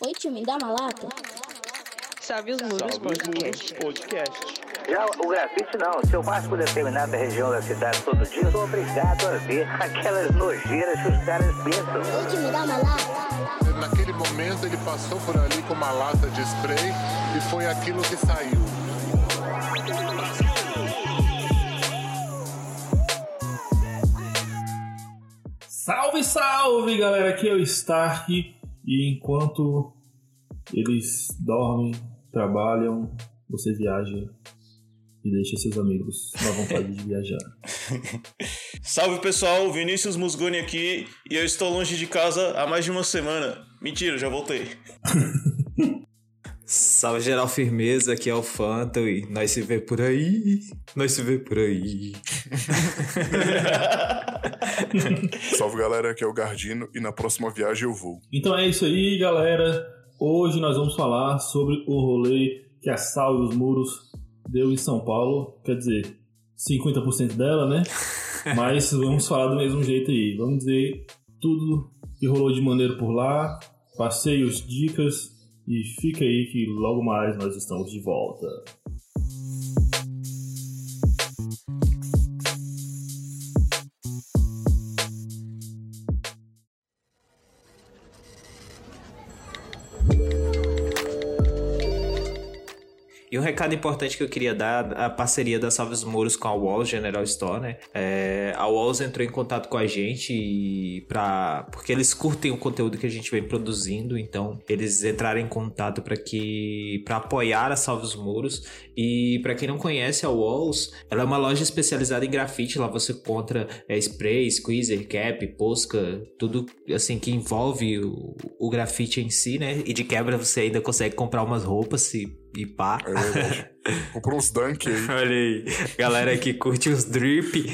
Oi, tio, me dá uma lata? Salve os muros Salve os podcast. Muros Podcast. Já o grafite não. Se eu passo por determinada região da cidade todo dia, eu sou obrigado a ver aquelas nojeiras que os caras pintam. Oi, tio, me dá uma lata? Naquele momento ele passou por ali com uma lata de spray e foi aquilo que saiu. Salve, salve, galera! Aqui é o Stark e enquanto eles dormem, trabalham, você viaja e deixa seus amigos na vontade de viajar. Salve pessoal, Vinícius Musgoni aqui e eu estou longe de casa há mais de uma semana. Mentira, já voltei. Salve geral firmeza, aqui é o Phantom e nós se vê por aí, nós se vê por aí. Salve galera, aqui é o Gardino e na próxima viagem eu vou. Então é isso aí, galera. Hoje nós vamos falar sobre o rolê que a Salve os Muros deu em São Paulo. Quer dizer, 50% dela, né? Mas vamos falar do mesmo jeito aí. Vamos dizer tudo que rolou de maneiro por lá, passeios, dicas e fica aí que logo mais nós estamos de volta. Recado importante que eu queria dar, a parceria da Salve os Muros com a Walls General Store, né? É, a Walls entrou em contato com a gente pra, porque eles curtem o conteúdo que a gente vem produzindo, então eles entraram em contato para que para apoiar a Salve os Muros. E para quem não conhece a Walls, ela é uma loja especializada em grafite, lá você encontra é, spray, squeezer, cap, posca, tudo assim que envolve o, o grafite em si, né? E de quebra você ainda consegue comprar umas roupas se e pá. É. Comprou uns dunk aí. Olha aí, galera que curte os drip.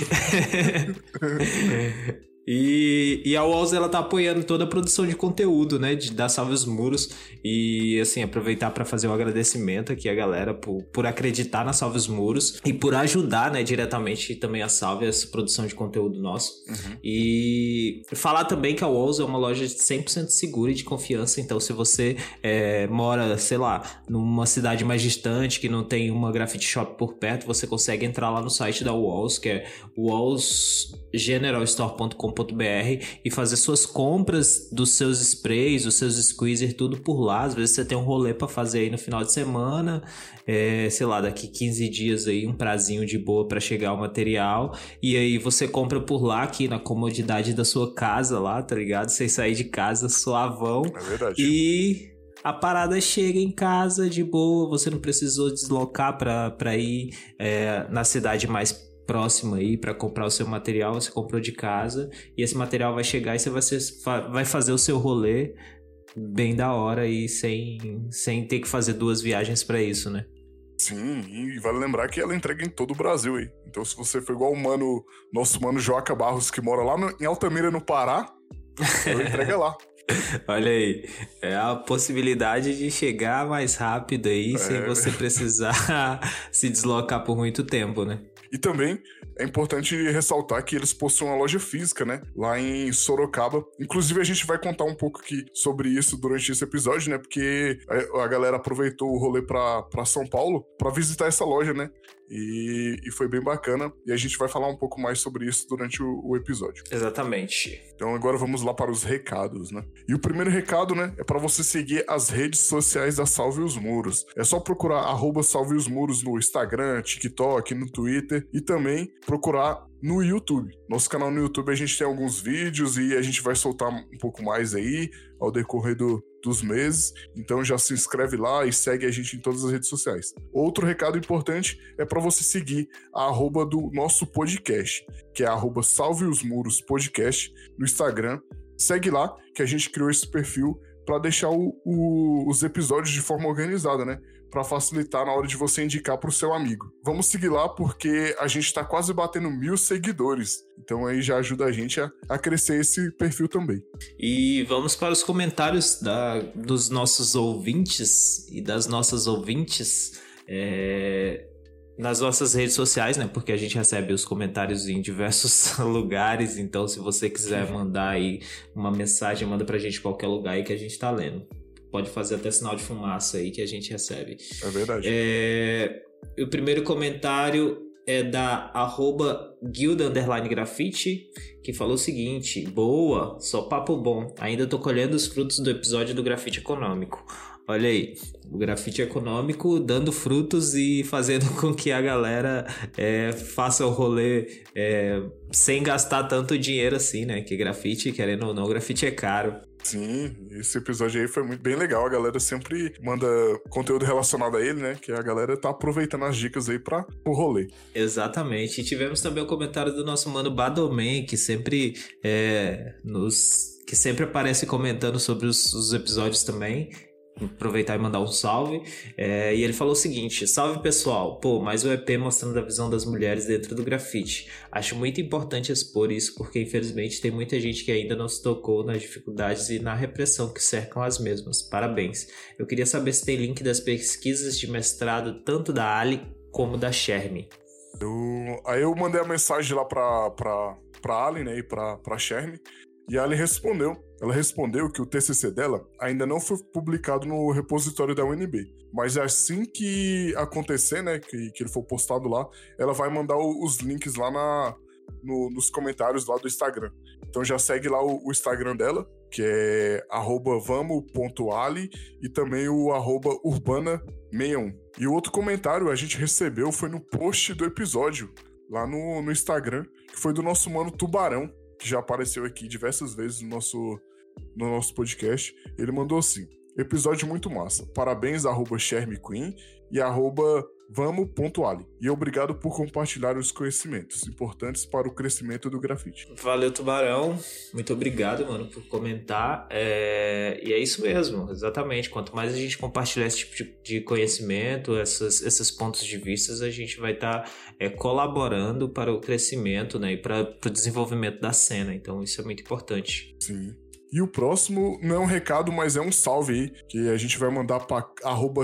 E, e a Walls ela tá apoiando toda a produção de conteúdo, né? De, da Salve os Muros. E assim, aproveitar para fazer um agradecimento aqui a galera por, por acreditar na Salve os Muros e por ajudar, né, diretamente também a Salve essa produção de conteúdo nosso. E falar também que a Walls é uma loja 100% segura e de confiança. Então, se você é, mora, sei lá, numa cidade mais distante que não tem uma graffiti shop por perto, você consegue entrar lá no site da Walls, que é e fazer suas compras dos seus sprays, dos seus squeezer, tudo por lá. Às vezes você tem um rolê para fazer aí no final de semana, é, sei lá, daqui 15 dias aí, um prazinho de boa para chegar o material. E aí você compra por lá, aqui na comodidade da sua casa lá, tá ligado? Sem sair de casa, suavão. É verdade. E a parada chega em casa de boa, você não precisou deslocar pra, pra ir é, na cidade mais próxima aí para comprar o seu material, você comprou de casa e esse material vai chegar e você vai, ser, vai fazer o seu rolê bem da hora e sem, sem ter que fazer duas viagens pra isso, né? Sim, e vale lembrar que ela entrega em todo o Brasil aí. Então, se você for igual o mano, nosso mano Joaca Barros, que mora lá no- em Altamira, no Pará, ela entrega lá. Olha aí, é a possibilidade de chegar mais rápido aí sem você precisar se deslocar por muito tempo, né? E também é importante ressaltar que eles possuem uma loja física, né? Lá em Sorocaba. Inclusive, a gente vai contar um pouco aqui sobre isso durante esse episódio, né? Porque a galera aproveitou o rolê pra São Paulo pra visitar essa loja, né? E, e foi bem bacana. E a gente vai falar um pouco mais sobre isso durante o, o episódio. Exatamente. Então agora vamos lá para os recados, né? E o primeiro recado, né, é para você seguir as redes sociais da Salve os Muros. É só procurar arroba Salve os Muros no Instagram, TikTok, no Twitter e também procurar no YouTube. Nosso canal no YouTube a gente tem alguns vídeos e a gente vai soltar um pouco mais aí ao decorrer do, dos meses. Então já se inscreve lá e segue a gente em todas as redes sociais. Outro recado importante é para você seguir a arroba do nosso podcast, que é arroba Salve os Muros Podcast no Instagram. Segue lá que a gente criou esse perfil para deixar o- o- os episódios de forma organizada, né? Para facilitar na hora de você indicar para o seu amigo. Vamos seguir lá porque a gente está quase batendo mil seguidores. Então aí já ajuda a gente a, a crescer esse perfil também. E vamos para os comentários da- dos nossos ouvintes e das nossas ouvintes é, nas nossas redes sociais, né? Porque a gente recebe os comentários em diversos lugares. Então, se você quiser mandar aí uma mensagem, manda pra gente qualquer lugar aí que a gente tá lendo. Pode fazer até sinal de fumaça aí que a gente recebe. É verdade. É, o primeiro comentário é da arroba guilda underline grafite, que falou o seguinte: Boa, só papo bom. Ainda tô colhendo os frutos do episódio do grafite econômico. Olha aí, o grafite econômico dando frutos e fazendo com que a galera é, faça o rolê é, sem gastar tanto dinheiro assim, né? Que grafite, querendo ou não, grafite é caro. Sim, esse episódio aí foi muito bem legal. A galera sempre manda conteúdo relacionado a ele, né? Que a galera tá aproveitando as dicas aí para o rolê. Exatamente. E tivemos também o comentário do nosso mano Badoman, que sempre é, nos. Que sempre aparece comentando sobre os, os episódios também aproveitar e mandar um salve. É, e ele falou o seguinte: Salve pessoal, pô, mais um EP mostrando a visão das mulheres dentro do grafite. Acho muito importante expor isso porque infelizmente tem muita gente que ainda não se tocou nas dificuldades e na repressão que cercam as mesmas. Parabéns. Eu queria saber se tem link das pesquisas de mestrado tanto da Ali como da Sherme. Eu, aí eu mandei a mensagem lá pra, pra, pra Ali, né, e pra, pra Sherme. E a Ali respondeu. Ela respondeu que o TCC dela ainda não foi publicado no repositório da UNB. Mas assim que acontecer, né, que, que ele for postado lá, ela vai mandar os links lá na, no, nos comentários lá do Instagram. Então já segue lá o, o Instagram dela, que é vamos.ali e também o urbana61. E o outro comentário a gente recebeu foi no post do episódio, lá no, no Instagram, que foi do nosso mano Tubarão que já apareceu aqui diversas vezes no nosso, no nosso podcast. Ele mandou assim: episódio muito massa. Parabéns, arroba Queen e arroba vamos.ali. E obrigado por compartilhar os conhecimentos importantes para o crescimento do grafite. Valeu, Tubarão. Muito obrigado, mano, por comentar. É... E é isso mesmo, exatamente. Quanto mais a gente compartilhar esse tipo de conhecimento, essas, esses pontos de vista, a gente vai estar tá, é, colaborando para o crescimento né, e para o desenvolvimento da cena. Então, isso é muito importante. Sim. E o próximo não é um recado, mas é um salve aí, que a gente vai mandar para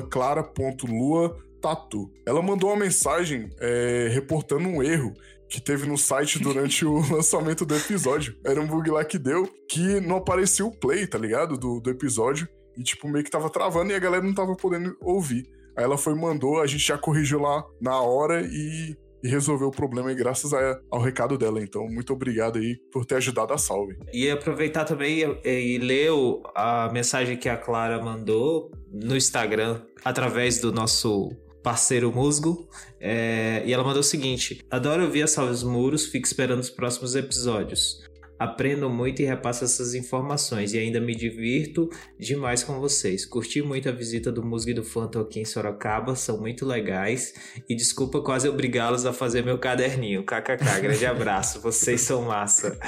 clara.lua Tatu. Ela mandou uma mensagem é, reportando um erro que teve no site durante o lançamento do episódio. Era um bug lá que deu que não aparecia o play, tá ligado? Do, do episódio. E, tipo, meio que tava travando e a galera não tava podendo ouvir. Aí ela foi, mandou, a gente já corrigiu lá na hora e, e resolveu o problema, e graças a, ao recado dela. Então, muito obrigado aí por ter ajudado a salve. E aproveitar também e, e ler a mensagem que a Clara mandou no Instagram através do nosso parceiro musgo. É, e ela mandou o seguinte: Adoro ouvir a Salves Muros, fico esperando os próximos episódios. Aprendo muito e repasso essas informações e ainda me divirto demais com vocês. Curti muito a visita do Musgo e do Phantom aqui em Sorocaba, são muito legais. E desculpa quase obrigá-los a fazer meu caderninho. KKK, grande abraço, vocês são massa.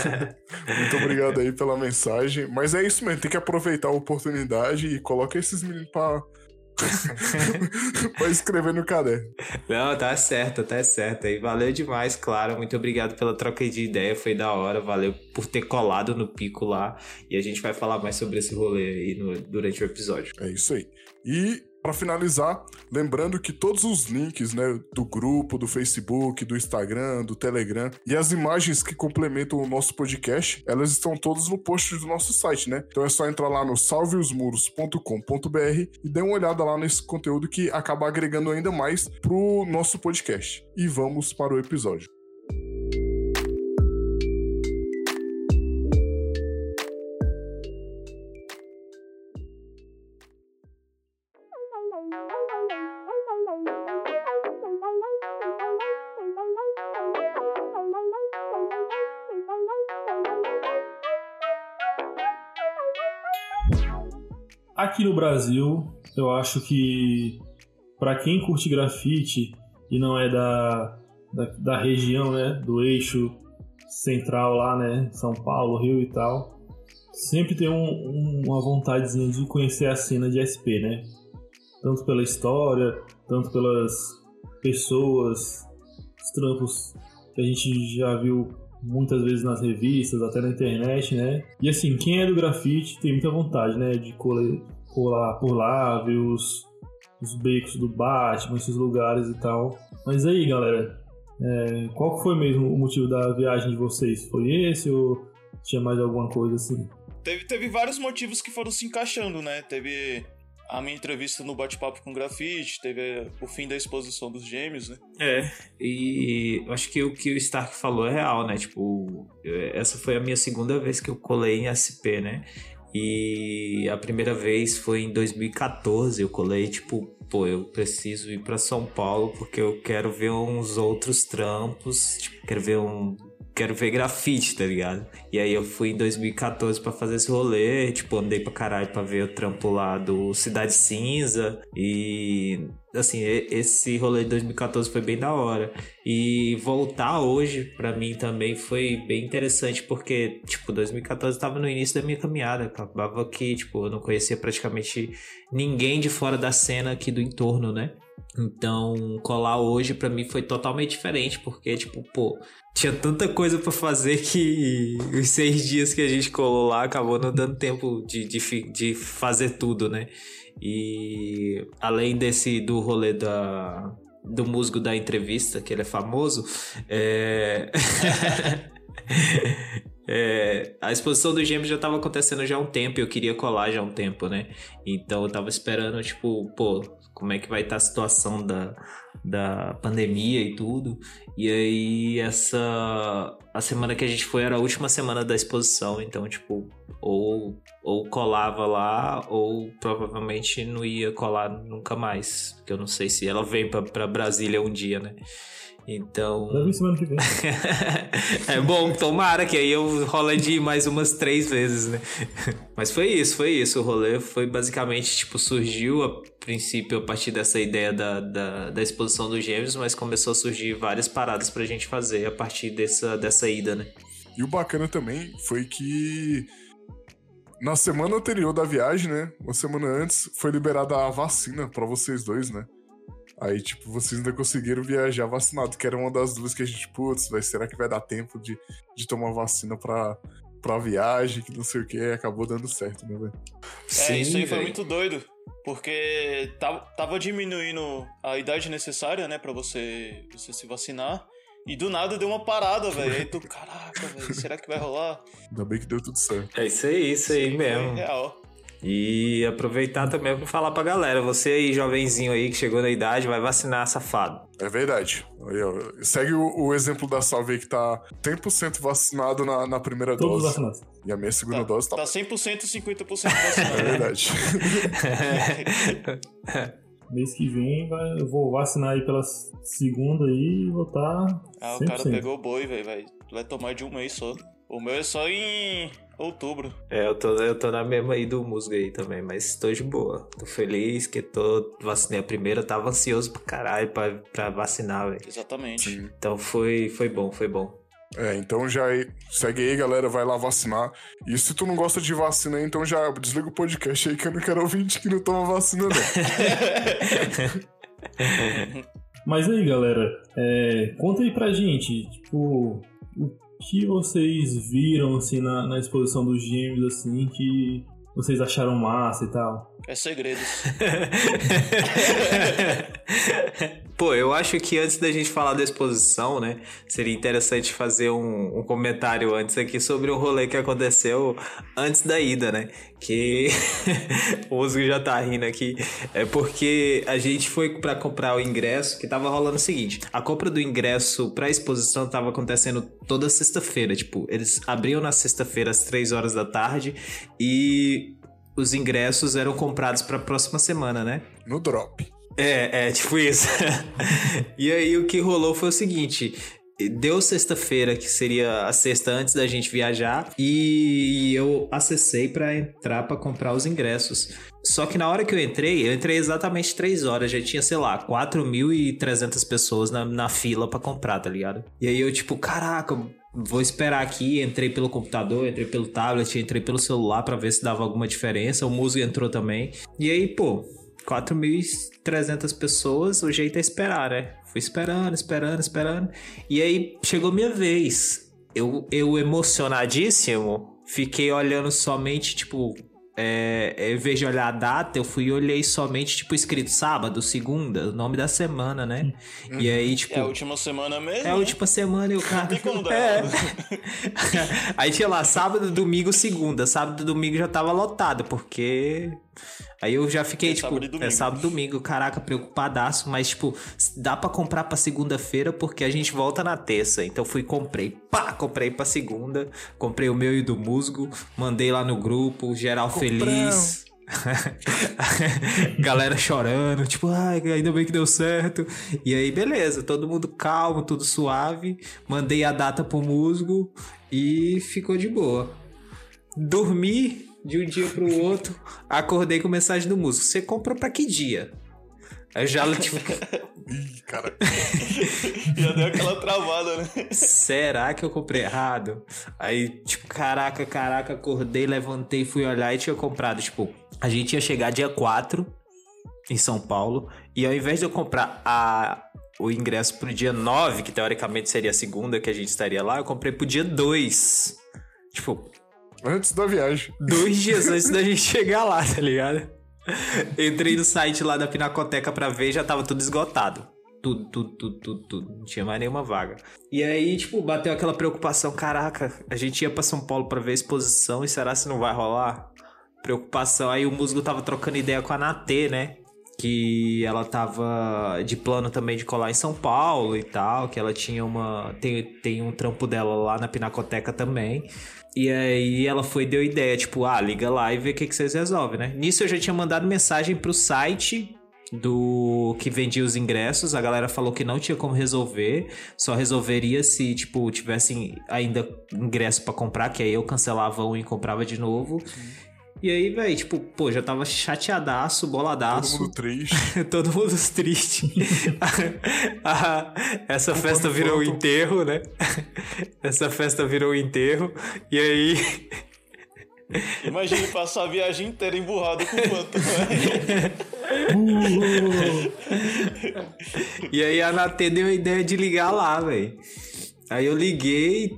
muito obrigado aí pela mensagem. Mas é isso mesmo, tem que aproveitar a oportunidade e coloca esses meninos pra Vai escrever no caderno. Não, tá certo, tá certo. E valeu demais, claro. Muito obrigado pela troca de ideia, foi da hora. Valeu por ter colado no pico lá. E a gente vai falar mais sobre esse rolê aí no, durante o episódio. É isso aí. E para finalizar, lembrando que todos os links, né, do grupo, do Facebook, do Instagram, do Telegram e as imagens que complementam o nosso podcast, elas estão todas no post do nosso site, né? Então é só entrar lá no salveosmuros.com.br e dê uma olhada lá nesse conteúdo que acaba agregando ainda mais pro nosso podcast. E vamos para o episódio. Aqui no Brasil, eu acho que para quem curte grafite e não é da, da, da, região, né, do eixo central lá, né, São Paulo, Rio e tal, sempre tem um, um, uma vontadezinha de conhecer a cena de SP, né? Tanto pela história, tanto pelas pessoas, os trampos que a gente já viu muitas vezes nas revistas, até na internet, né? E assim, quem é do grafite tem muita vontade, né? De colar por lá, ver os, os becos do Batman, esses lugares e tal. Mas aí, galera, é, qual foi mesmo o motivo da viagem de vocês? Foi esse ou tinha mais alguma coisa assim? teve, teve vários motivos que foram se encaixando, né? Teve a minha entrevista no Bate-Papo com Grafite, teve o fim da exposição dos gêmeos, né? É, e acho que o que o Stark falou é real, né? Tipo, essa foi a minha segunda vez que eu colei em SP, né? E a primeira vez foi em 2014. Eu colei, tipo, pô, eu preciso ir para São Paulo porque eu quero ver uns outros trampos, tipo, quero ver um quero ver grafite, tá ligado? E aí eu fui em 2014 para fazer esse rolê, tipo, andei pra caralho pra ver o trampo lá do Cidade Cinza e assim, esse rolê de 2014 foi bem da hora. E voltar hoje para mim também foi bem interessante porque, tipo, 2014 tava no início da minha caminhada, acabava que, tipo, eu não conhecia praticamente ninguém de fora da cena aqui do entorno, né? Então, colar hoje para mim foi totalmente diferente, porque, tipo, pô, tinha tanta coisa para fazer que os seis dias que a gente colou lá acabou não dando tempo de, de, de fazer tudo, né? E além desse do rolê da, do musgo da entrevista, que ele é famoso, é... É, a exposição do Gêmeos já estava acontecendo já há um tempo eu queria colar já há um tempo, né? Então eu tava esperando, tipo, pô, como é que vai estar tá a situação da, da pandemia e tudo. E aí, essa. A semana que a gente foi era a última semana da exposição, então, tipo, ou, ou colava lá, ou provavelmente não ia colar nunca mais. Porque eu não sei se ela vem para Brasília um dia, né? Então. Deve semana que vem. é bom, tomara que aí eu rola de mais umas três vezes, né? Mas foi isso, foi isso. O rolê foi basicamente, tipo, surgiu a princípio a partir dessa ideia da, da, da exposição dos gêmeos, mas começou a surgir várias paradas pra gente fazer a partir dessa, dessa ida, né? E o bacana também foi que na semana anterior da viagem, né? Uma semana antes, foi liberada a vacina para vocês dois, né? Aí, tipo, vocês ainda conseguiram viajar vacinado, que era uma das dúvidas que a gente, putz, vai, será que vai dar tempo de, de tomar vacina pra, pra viagem, que não sei o que, acabou dando certo, né, velho? É, isso aí foi muito doido, porque tava, tava diminuindo a idade necessária, né, pra você, você se vacinar. E do nada deu uma parada, velho. Aí tu, caraca, velho, será que vai rolar? Ainda bem que deu tudo certo. É isso aí, isso aí Sim, mesmo. real. E aproveitar também para falar pra galera, você aí, jovenzinho aí que chegou na idade, vai vacinar, safado. É verdade. Segue o, o exemplo da Salve aí que tá 100% vacinado na, na primeira Todos dose. vacinados. E a minha segunda Tá, dose tá. tá 100% e 50% vacinado. É verdade. Mês que vem vai, eu vou vacinar aí pela segunda aí e vou estar. Ah, o cara pegou o boi, velho. Vai, vai tomar de um mês só. O meu é só em outubro. É, eu tô, eu tô na mesma aí do musgo aí também, mas tô de boa. Tô feliz que tô vacinei a primeira, tava ansioso pra caralho pra, pra vacinar, velho. Exatamente. Então foi, foi bom, foi bom. É, então já segue aí, galera, vai lá vacinar. E se tu não gosta de vacina, então já desliga o podcast aí que eu não quero ouvinte que não toma vacina, não. Mas aí, galera, é, conta aí pra gente, tipo, o que vocês viram, assim, na, na exposição dos gêmeos, assim, que vocês acharam massa e tal? É segredos. Pô, eu acho que antes da gente falar da exposição, né, seria interessante fazer um, um comentário antes aqui sobre o rolê que aconteceu antes da ida, né? Que o Osgo já tá rindo aqui. É porque a gente foi pra comprar o ingresso, que tava rolando o seguinte: a compra do ingresso pra exposição tava acontecendo toda sexta-feira. Tipo, eles abriam na sexta-feira às três horas da tarde e os ingressos eram comprados pra próxima semana, né? No drop. É, é, tipo isso. e aí o que rolou foi o seguinte. Deu sexta-feira, que seria a sexta antes da gente viajar, e eu acessei pra entrar pra comprar os ingressos. Só que na hora que eu entrei, eu entrei exatamente três horas, já tinha, sei lá, 4.300 pessoas na, na fila pra comprar, tá ligado? E aí eu, tipo, caraca, vou esperar aqui. Entrei pelo computador, entrei pelo tablet, entrei pelo celular pra ver se dava alguma diferença. O músico entrou também. E aí, pô, 4.300 pessoas, o jeito é esperar, né? Fui esperando, esperando, esperando. E aí chegou minha vez. Eu, eu emocionadíssimo, fiquei olhando somente, tipo, é, é, em vez de olhar a data, eu fui e olhei somente, tipo, escrito sábado, segunda, o nome da semana, né? E aí, tipo. É a última semana mesmo? É a né? última semana e o cara. tem como dar É. Aí tinha lá sábado, domingo, segunda. Sábado, domingo já tava lotado, porque. Aí eu já fiquei, É tipo, sábado e domingo. é sábado, domingo, caraca, preocupadaço, mas, tipo, dá pra comprar pra segunda-feira porque a gente volta na terça. Então fui e comprei, pá, comprei pra segunda, comprei o meu e do musgo, mandei lá no grupo, geral feliz. Galera chorando, tipo, ai, ainda bem que deu certo. E aí, beleza, todo mundo calmo, tudo suave. Mandei a data pro musgo e ficou de boa. Dormi de um dia pro outro, acordei com mensagem do musgo. Você comprou pra que dia? Aí já, tipo, Ih, cara. Já deu aquela travada, né? será que eu comprei errado? Aí, tipo, caraca, caraca, acordei, levantei, fui olhar e tinha comprado, tipo, a gente ia chegar dia 4 em São Paulo, e ao invés de eu comprar a, o ingresso pro dia 9, que teoricamente seria a segunda que a gente estaria lá, eu comprei pro dia 2. Tipo, Antes da viagem. dois dias antes da gente chegar lá, tá ligado? Entrei no site lá da Pinacoteca pra ver já tava tudo esgotado. Tudo, tudo, tudo, tudo, tudo. Não tinha mais nenhuma vaga. E aí, tipo, bateu aquela preocupação: caraca, a gente ia pra São Paulo pra ver a exposição e será se não vai rolar? Preocupação. Aí o musgo tava trocando ideia com a Natê, né? Que ela tava de plano também de colar em São Paulo e tal. Que ela tinha uma. Tem, tem um trampo dela lá na Pinacoteca também. E aí ela foi deu ideia, tipo, ah, liga lá e vê o que, que vocês resolvem, né? Nisso eu já tinha mandado mensagem pro site do que vendia os ingressos, a galera falou que não tinha como resolver, só resolveria se, tipo, tivessem ainda ingresso pra comprar, que aí eu cancelava um e comprava de novo. E aí, velho, tipo, pô, já tava chateadaço, Todo boladaço. mundo triste. Todo mundo triste. Ah, Essa festa virou um enterro, né? Essa festa virou um enterro. E aí. Imagine passar a viagem inteira emburrado com quanto, né? E aí a Natê deu a ideia de ligar lá, velho. Aí eu liguei,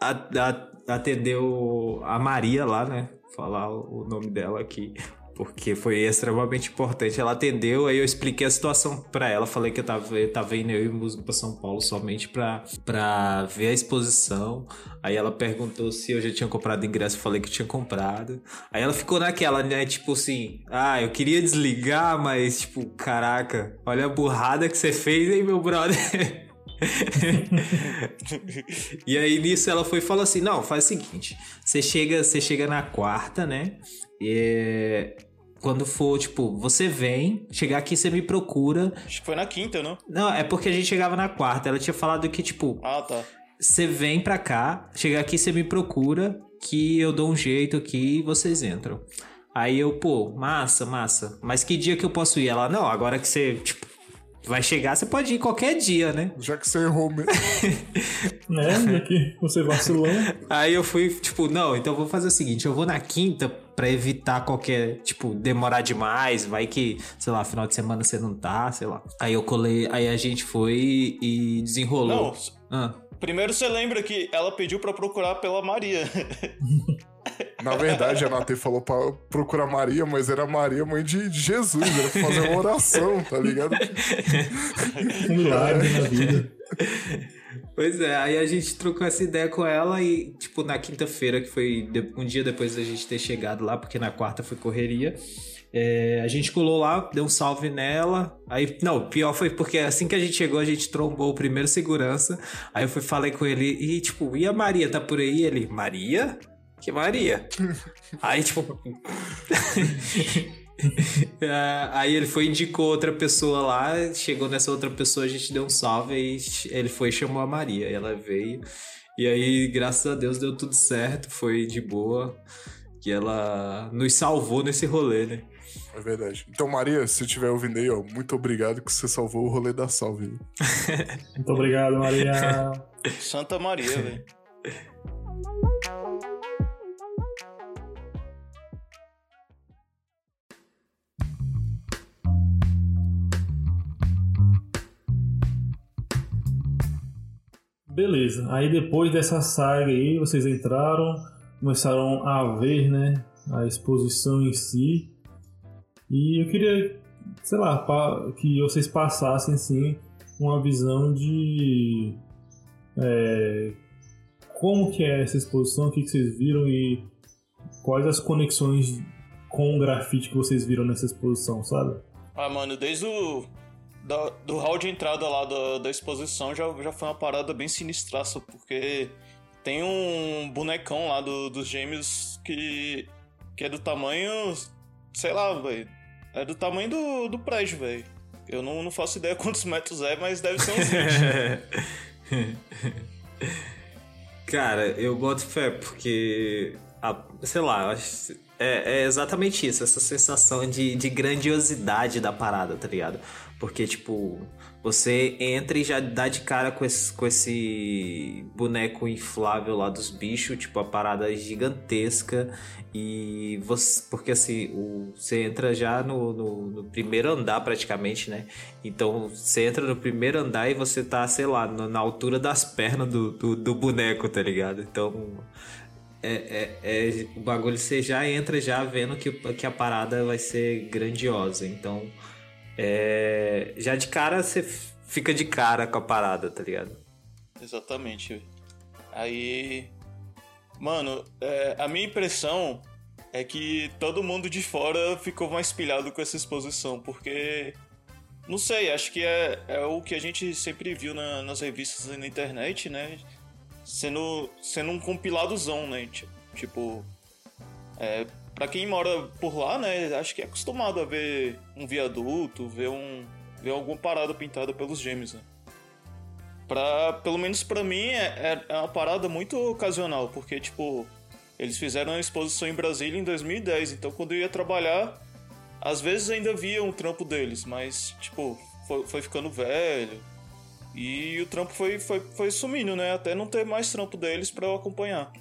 a- a- atendeu a Maria lá, né? Falar o nome dela aqui. Porque foi extremamente importante. Ela atendeu, aí eu expliquei a situação pra ela. Falei que eu tava, eu tava indo eu e pra São Paulo somente pra, pra ver a exposição. Aí ela perguntou se eu já tinha comprado ingresso. Falei que tinha comprado. Aí ela ficou naquela, né? Tipo assim, ah, eu queria desligar, mas tipo, caraca, olha a burrada que você fez, hein, meu brother? e aí nisso ela foi e falou assim: não, faz o seguinte, você chega, você chega na quarta, né? E quando for, tipo, você vem, chegar aqui você me procura. Acho que foi na quinta, não? Não, é porque a gente chegava na quarta. Ela tinha falado que, tipo, Ah, tá. você vem pra cá, chegar aqui você me procura, que eu dou um jeito aqui e vocês entram. Aí eu, pô, massa, massa. Mas que dia que eu posso ir? Ela, não, agora que você, tipo, vai chegar, você pode ir qualquer dia, né? Já que você errou mesmo. Né? Já que você vacilou. Aí eu fui, tipo, não, então eu vou fazer o seguinte, eu vou na quinta pra evitar qualquer, tipo, demorar demais, vai que, sei lá, final de semana você não tá, sei lá. Aí eu colei, aí a gente foi e desenrolou. Não, Ah, primeiro você lembra que ela pediu pra procurar pela Maria. Na verdade, a Natê falou pra procurar Maria, mas era Maria, mãe de, de Jesus. Era pra fazer uma oração, tá ligado? Um milagre na vida. Pois é, aí a gente trocou essa ideia com ela e, tipo, na quinta-feira, que foi um dia depois da gente ter chegado lá, porque na quarta foi correria, é, a gente colou lá, deu um salve nela. Aí, não, pior foi porque assim que a gente chegou, a gente trombou o primeiro segurança. Aí eu fui, falei com ele e, tipo, e a Maria tá por aí? Ele, Maria? Que Maria? aí, tipo. É, aí ele foi e indicou outra pessoa lá, chegou nessa outra pessoa, a gente deu um salve e ele foi e chamou a Maria. E ela veio. E aí, graças a Deus, deu tudo certo, foi de boa. Que ela nos salvou nesse rolê, né? É verdade. Então, Maria, se você estiver ouvindo aí, ó, muito obrigado que você salvou o rolê da salve. Muito obrigado, Maria. Santa Maria, velho. Beleza. Aí depois dessa saga aí, vocês entraram, começaram a ver, né? a exposição em si. E eu queria, sei lá, que vocês passassem assim uma visão de é, como que é essa exposição, o que, que vocês viram e quais as conexões com o grafite que vocês viram nessa exposição, sabe? Ah, mano, desde o. da- do hall de entrada lá da, da exposição já, já foi uma parada bem sinistraça, porque tem um bonecão lá do- dos gêmeos que. que é do tamanho. sei lá, velho. É do tamanho do, do prédio, velho. Eu não, não faço ideia quantos metros é, mas deve ser uns 20. Cara, eu boto fé porque, a- sei lá, é, é exatamente isso, essa sensação de, de grandiosidade da parada, tá ligado? Porque, tipo, você entra e já dá de cara com esse, com esse boneco inflável lá dos bichos, tipo, a parada é gigantesca e você, porque assim, o, você entra já no, no, no primeiro andar praticamente, né? Então você entra no primeiro andar e você tá, sei lá, na, na altura das pernas do, do, do boneco, tá ligado? Então é, é, é- o bagulho você já entra já vendo que, que a parada vai ser grandiosa. Então é, já de cara você fica de cara com a parada, tá ligado? Exatamente. Aí. Mano, é, a minha impressão é que todo mundo de fora ficou mais pilhado com essa exposição, porque. Não sei, acho que é, é o que a gente sempre viu na- nas revistas e na internet, né? Sendo, sendo um compiladozão, né? Ti- Tipo. É, pra quem mora por lá, né? Acho que é acostumado a ver um viaduto, ver um. ver alguma parada pintada pelos gêmeos, né? Pelo menos pra mim, é, é- é uma parada muito ocasional, porque, tipo, eles fizeram uma exposição em Brasília em 2010, então quando eu ia trabalhar, às vezes ainda via um trampo deles, mas, tipo, foi, foi ficando velho. E o trampo foi, foi, foi sumindo, né? Até não ter mais trampo deles pra eu acompanhar.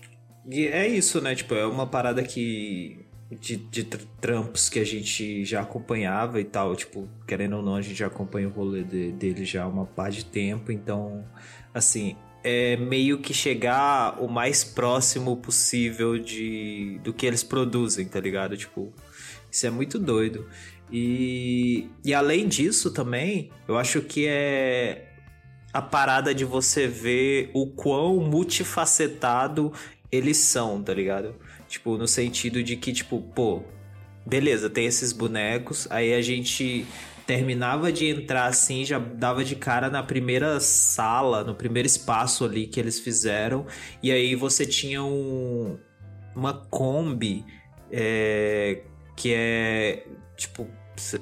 E é isso, né? Tipo, é uma parada que. De, de tr- trampos que a gente já acompanhava e tal. Tipo, querendo ou não, a gente já acompanha o rolê de- dele já há uma par de tempo. Então, assim, é meio que chegar o mais próximo possível de do que eles produzem, tá ligado? Tipo, isso é muito doido. E, e além disso também, eu acho que é a parada de você ver o quão multifacetado eles são, tá ligado? Tipo, no sentido de que, tipo, pô, beleza, tem esses bonecos, aí a gente terminava de entrar assim, já dava de cara na primeira sala, no primeiro espaço ali que eles fizeram, e aí você tinha um, uma Kombi é, que é, tipo,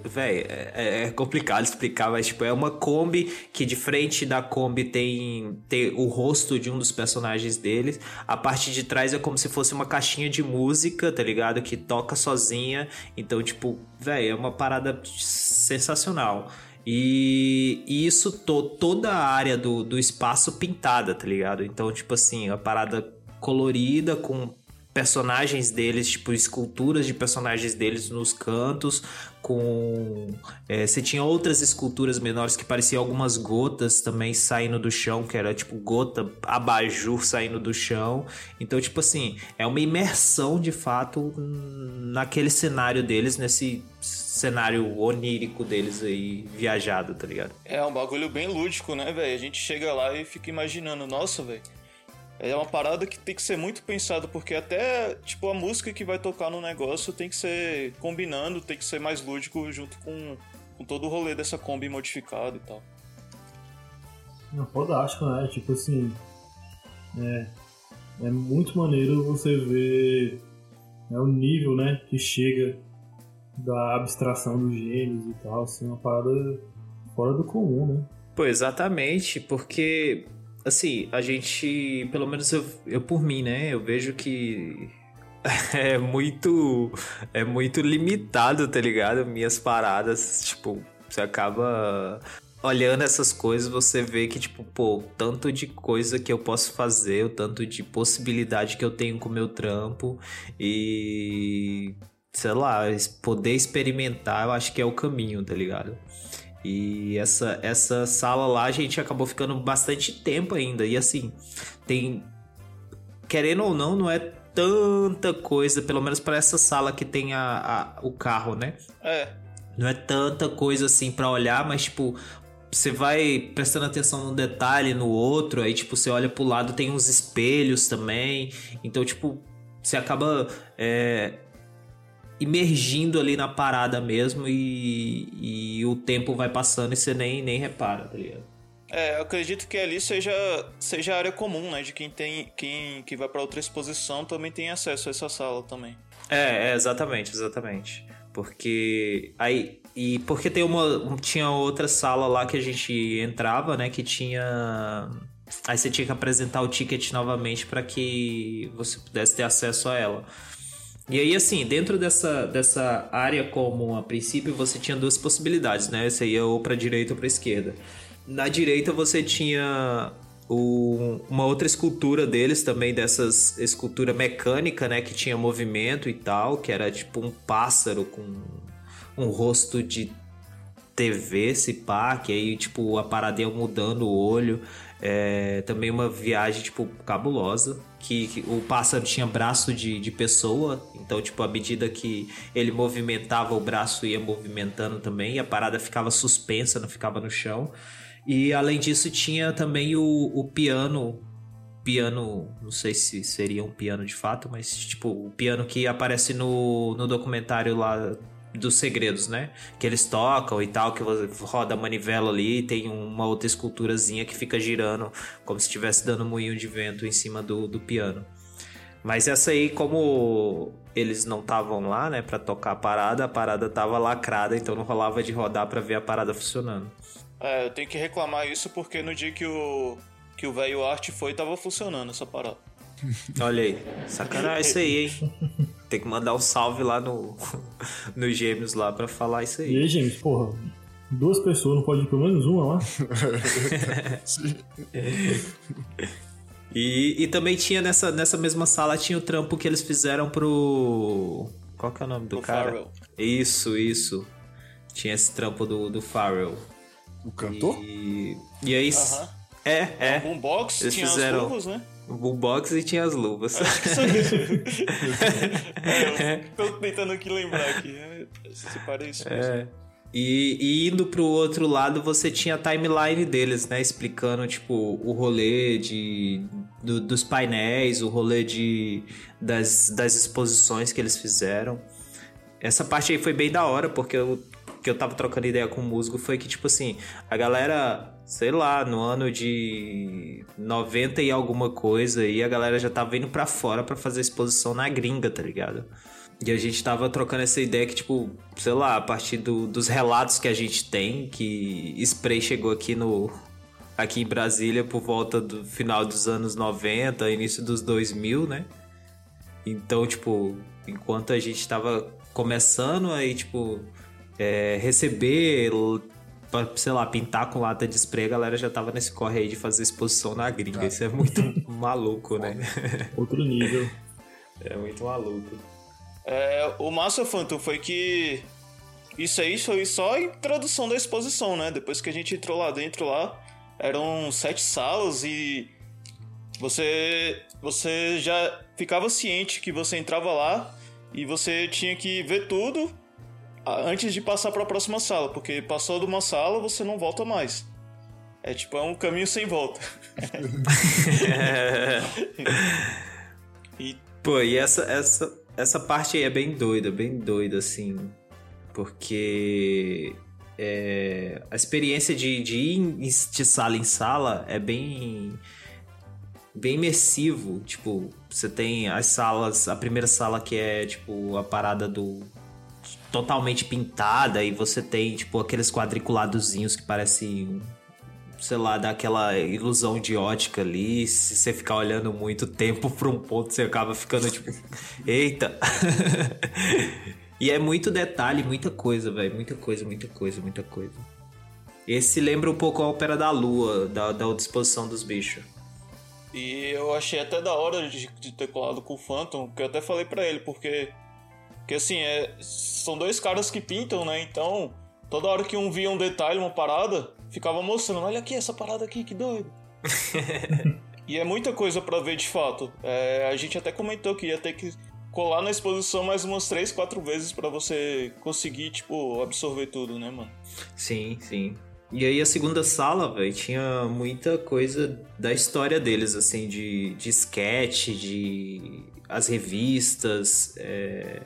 Véi, é, é complicado explicar, mas tipo, é uma Kombi que de frente da Kombi tem, tem o rosto de um dos personagens deles. A parte de trás é como se fosse uma caixinha de música, tá ligado? Que toca sozinha. Então, tipo, véi, é uma parada sensacional. E, e isso, to, toda a área do, do espaço pintada, tá ligado? Então, tipo assim, a parada colorida com personagens deles, tipo, esculturas de personagens deles nos cantos, com... é, você tinha outras esculturas menores que pareciam algumas gotas também saindo do chão, que era tipo gota, abajur saindo do chão. Então, tipo assim, é uma imersão de fato naquele cenário deles, nesse cenário onírico deles aí, viajado, tá ligado? É um bagulho bem lúdico, né, velho? A gente chega lá e fica imaginando, nossa, velho. É uma parada que tem que ser muito pensado, porque até, tipo, a música que vai tocar no negócio tem que ser combinando, tem que ser mais lúdico junto com, com todo o rolê dessa Kombi modificada e tal. Não, fodástico, né? Tipo assim. É, é muito maneiro você ver né, o nível né, que chega da abstração dos gênios e tal, assim, uma parada fora do comum, né? Pô, exatamente, porque assim, a gente, pelo menos eu, eu por mim, né, eu vejo que é muito é muito limitado, tá ligado? Minhas paradas, tipo, você acaba olhando essas coisas, você vê que tipo, pô, tanto de coisa que eu posso fazer, o tanto de possibilidade que eu tenho com o meu trampo e sei lá, poder experimentar, eu acho que é o caminho, tá ligado? E essa, essa sala lá a gente acabou ficando bastante tempo ainda. E assim, tem. Querendo ou não, não é tanta coisa, pelo menos para essa sala que tem a, a, o carro, né? É. Não é tanta coisa assim para olhar, mas tipo, você vai prestando atenção num detalhe, no outro, aí tipo, você olha pro lado, tem uns espelhos também. Então, tipo, você acaba é, imergindo ali na parada mesmo e, e o tempo vai passando e você nem, nem repara, tá ligado? É, eu acredito que ali seja, seja a área comum, né? De quem tem. Quem que vai para outra exposição também tem acesso a essa sala também. É, é, exatamente, exatamente. Porque aí. E porque tem uma. Tinha outra sala lá que a gente entrava, né? Que tinha. Aí você tinha que apresentar o ticket novamente para que você pudesse ter acesso a ela. E aí, assim, dentro dessa, dessa área comum, a princípio, você tinha duas possibilidades, né? Você ia ou pra direita ou pra esquerda. Na direita você tinha o, uma outra escultura deles também, dessas escultura mecânica, né? Que tinha movimento e tal, que era tipo um pássaro com um rosto de TV, se pá, que aí, tipo, a paradinha mudando o olho. É, também uma viagem, tipo, cabulosa. Que, que, o pássaro tinha braço de, de pessoa, então, tipo, à medida que ele movimentava, o braço ia movimentando também, e a parada ficava suspensa, não ficava no chão. E além disso, tinha também o, o piano. Piano, não sei se seria um piano de fato, mas tipo, o piano que aparece no, no documentário lá dos segredos, né? Que eles tocam e tal, que roda a manivela ali e tem uma outra esculturazinha que fica girando, como se estivesse dando um moinho de vento em cima do, do piano. Mas essa aí, como eles não estavam lá, né, para tocar a parada, a parada tava lacrada, então não rolava de rodar para ver a parada funcionando. É, eu tenho que reclamar isso porque no dia que o que o velho arte foi, tava funcionando essa parada. Olha aí, sacanagem isso aí, hein? Tem que mandar um salve lá no, no Gêmeos lá pra falar isso aí. E aí, Gêmeos, porra, duas pessoas, não pode ir pelo menos uma lá? e, e também tinha nessa, nessa mesma sala, tinha o trampo que eles fizeram pro... Qual que é o nome do O cara? Pharrell. Isso, isso. Tinha esse trampo do, do Farrell. O cantor? E, e aí... Aham. É, é. O boombox Eles tinha fizeram- as luvas, né? O boombox e tinha as luvas. É, eu tô tentando aqui lembrar aqui. né? Separei isso. É. E, e indo pro outro lado, você tinha a timeline deles, né? Explicando, tipo, o rolê de, do- dos painéis, o rolê de, das, das exposições que eles fizeram. Essa parte aí foi bem da hora, porque eu, que eu tava trocando ideia com o musgo foi que, tipo assim, a galera, sei lá, no ano de 90 e alguma coisa, aí a galera já tava indo pra fora pra fazer exposição na gringa, tá ligado? E a gente tava trocando essa ideia que, tipo, sei lá, a partir do- dos relatos que a gente tem, que Spray chegou aqui no. aqui em Brasília por volta do final dos anos 90, início dos 2000, né? Então, tipo, enquanto a gente tava começando aí, tipo, é, receber, pra, sei lá, pintar com lata de spray, a galera já tava nesse corre aí de fazer exposição na gringa. Isso é muito maluco, né? Outro nível. É muito maluco. É, o massa, Phantom, foi que isso aí foi só a introdução da exposição, né? Depois que a gente entrou lá dentro lá, eram sete salas e você você já ficava ciente que você entrava lá e você tinha que ver tudo antes de passar para a próxima sala, porque passou de uma sala você não volta mais. É tipo é um caminho sem volta. E Pô, e essa, essa, essa parte aí é bem doida, bem doida, assim. Porque é, a experiência de, de ir de sala em sala é bem. bem imersivo. Tipo, você tem as salas. A primeira sala que é, tipo, a parada do. Totalmente pintada, e você tem, tipo, aqueles quadriculadozinhos que parecem sei lá, dá aquela ilusão de ótica ali. Se você ficar olhando muito tempo pra um ponto, você acaba ficando tipo, eita. e é muito detalhe, muita coisa, velho. Muita coisa, muita coisa, muita coisa. Esse lembra um pouco a Ópera da Lua, da, da disposição dos bichos. E eu achei até da hora de, de ter colado com o Phantom, que eu até falei pra ele, porque. Que assim, é, são dois caras que pintam, né? Então, toda hora que um via um detalhe, uma parada, ficava mostrando: olha aqui essa parada aqui, que doido. E é muita coisa pra ver de fato. É, a gente até comentou que ia ter que colar na exposição mais umas três, quatro vezes pra você conseguir, tipo, absorver tudo, né, mano? Sim, sim. E aí a segunda sala, velho, tinha muita coisa da história deles, assim, de, de sketch, de as revistas, é,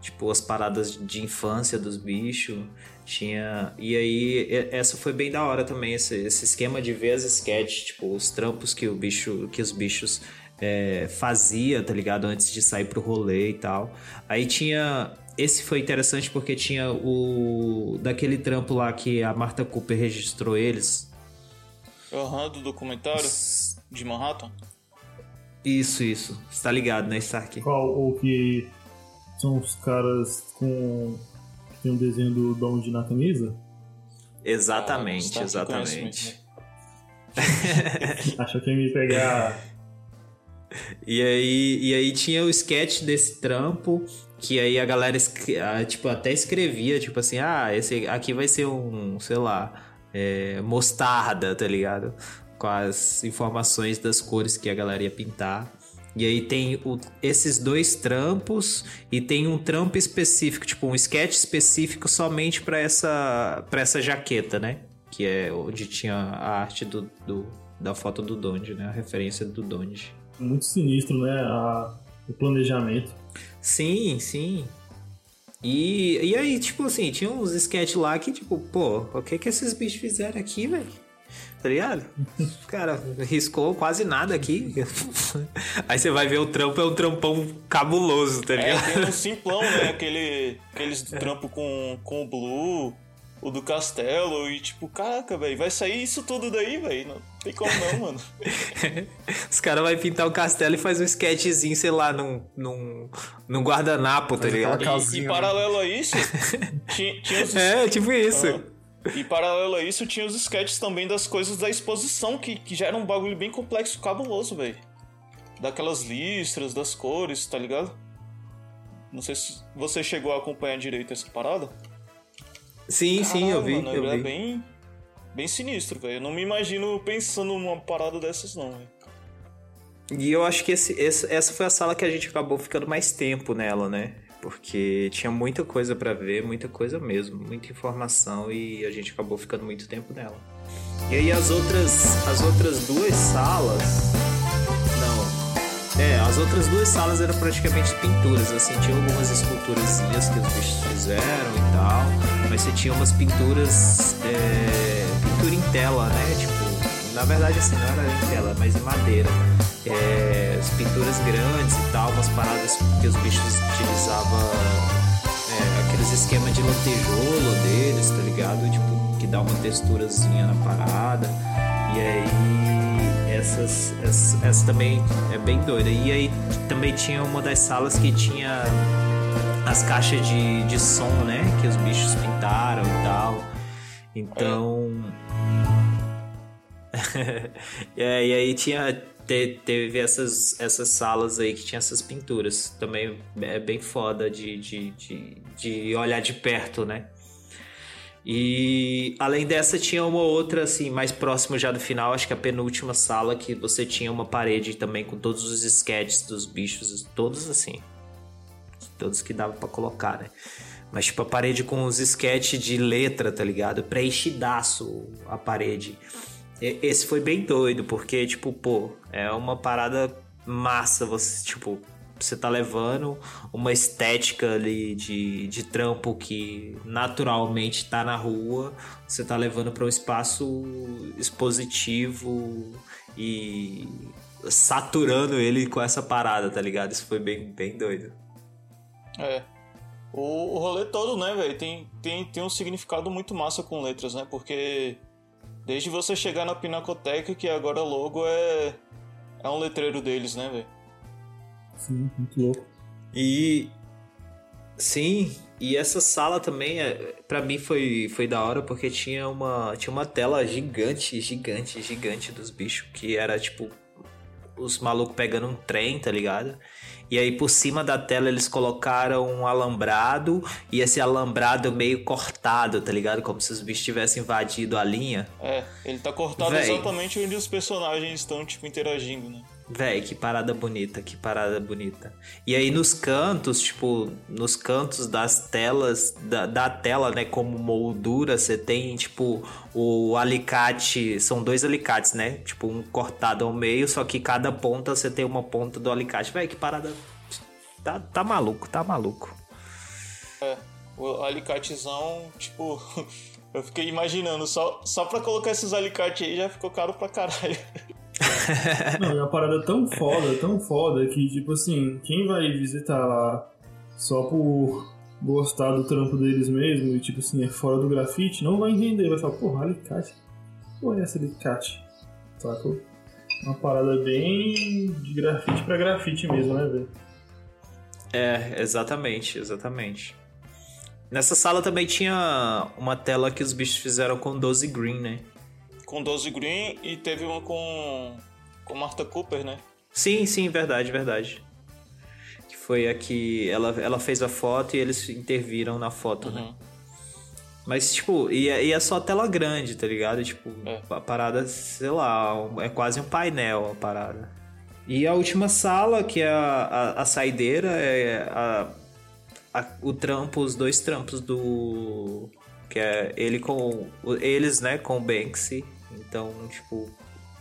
tipo, as paradas de infância dos bichos. Tinha. E aí, essa foi bem da hora também, esse, esse esquema de ver as sketches, tipo, os trampos que o bicho, que os bichos é, fazia, tá ligado? Antes de sair pro rolê e tal. Aí tinha. Esse foi interessante porque tinha o. Daquele trampo lá que a Marta Cooper registrou eles. Aham, do documentário de Manhattan. Isso, isso. Você tá ligado, né, Stark? Qual o que são os caras com. que tem um desenho do Donde na camisa? Exatamente, Ah, exatamente. mesmo. Achou que ia me pegar. E aí, e aí tinha o sketch desse trampo, que aí a galera tipo, até escrevia, tipo assim, ah, esse aqui vai ser um, sei lá, é, mostarda, tá ligado? Com as informações das cores que a galera ia pintar. E aí tem o- esses dois trampos e tem um trampo específico, tipo um sketch específico somente pra essa, pra essa jaqueta, né? Que é onde tinha a arte do, do- da foto do Donde, né? A referência do Donde. Muito sinistro, né? A- o planejamento. Sim, sim. E, e aí, tipo assim, tinha uns sketch lá que, tipo, pô, o que que esses bichos fizeram aqui, velho? Tá ligado? O cara riscou quase nada aqui. Aí você vai ver o trampo, é um trampão cabuloso, tá É, ligado? tem um simplão, né? Aquele, aqueles do trampo com, com o Blue, o do Castelo, e tipo, caraca, velho, vai sair isso tudo daí, velho? Não tem como não, mano. Os caras vão pintar o castelo e faz um sketchzinho, sei lá, num, num, num guardanapo, tá ligado? E, e né? paralelo a isso, tinha, tinha os. É, tipo isso. Aham. E paralelo a isso, tinha os sketches também das coisas da exposição, que, que já era um bagulho bem complexo, cabuloso, velho. Daquelas listras, das cores, tá ligado? Não sei se você chegou a acompanhar direito essa parada. Sim, sim, eu vi, mano, eu é vi. bem, bem sinistro, velho. Eu não me imagino pensando numa parada dessas, não, velho. E eu acho que esse, esse- essa foi a sala que a gente acabou ficando mais tempo nela, né? Porque tinha muita coisa pra ver, muita coisa mesmo, muita informação e a gente acabou ficando muito tempo nela. E aí as outras, as outras duas salas, não, é, as outras duas salas eram praticamente pinturas, assim, tinha algumas esculturazinhas que os bichos fizeram e tal, mas você tinha umas pinturas, é, pintura em tela, né? Tipo, na verdade assim, não era em tela, mas em madeira. É, as pinturas grandes e tal, umas paradas que os bichos utilizavam, é, aqueles esquemas de lantejoulo deles, tá ligado? Tipo, que dá uma texturazinha na parada. E aí, essas, essa, essa também é bem doida. E aí também tinha uma das salas que tinha as caixas de, de som, né? Que os bichos pintaram e tal. Então. É, e aí tinha te- teve essas, essas salas aí que tinha essas pinturas. Também é bem foda de, de, de, de olhar de perto, né? E além dessa, tinha uma outra, assim, mais próximo já do final, acho que a penúltima sala, que você tinha uma parede também com todos os sketches dos bichos, todos assim. Todos que dava pra colocar, né? Mas tipo, a parede com os sketches de letra, tá ligado? Preenchidaço a parede. Esse foi bem doido, porque, tipo, pô, é uma parada massa, você, tipo, você tá levando uma estética ali de, de trampo que naturalmente tá na rua, você tá levando para um espaço expositivo e saturando ele com essa parada, tá ligado? Isso foi bem, bem doido. É. O, o rolê todo, né, velho, tem, tem, tem um significado muito massa com letras, né? Porque desde você chegar na Pinacoteca, que agora logo é, é um letreiro deles, né, velho? Sim, muito louco. E sim, e essa sala também é, para mim foi foi da hora porque tinha uma tinha uma tela gigante, gigante, gigante dos bichos que era tipo os malucos pegando um trem, tá ligado? E aí por cima da tela eles colocaram um alambrado e esse alambrado meio cortado, tá ligado? Como se os bichos tivessem invadido a linha. É, ele tá cortado Véi. exatamente onde os personagens estão, tipo, interagindo, né? Véi, que parada bonita, que parada bonita. E aí nos cantos, tipo, nos cantos das telas, da, da tela, né, como moldura, você tem, tipo, o alicate, são dois alicates, né? Tipo, um cortado ao meio, só que cada ponta você tem uma ponta do alicate. Véi, que parada. Tá, tá maluco, tá maluco. É, o alicatezão, tipo, eu fiquei imaginando, só, só pra colocar esses alicates aí já ficou caro pra caralho. Não, é uma parada tão foda, tão foda, que, tipo assim, quem vai visitar lá só por gostar do trampo deles mesmo e, tipo assim, é fora do grafite, não vai entender. Vai falar, porra, alicate. Porra, é essa alicate? Sacou? Uma parada bem de grafite pra grafite mesmo, né, velho? É, exatamente, exatamente. Nessa sala também tinha uma tela que os bichos fizeram com 12 green, né? Com 12 Green e teve uma com, com Martha Cooper, né? Sim, sim, verdade, verdade. Que foi a que ela, ela fez a foto e eles interviram na foto, né? Uhum. Mas, tipo, e é, e é só tela grande, tá ligado? Tipo, É. a parada, sei lá, é quase um painel a parada. E a última sala, que é a, a, a saideira, é a, a- o trampo, os dois trampos do. Que é ele com. Eles, né, com o Banksy. Então, tipo,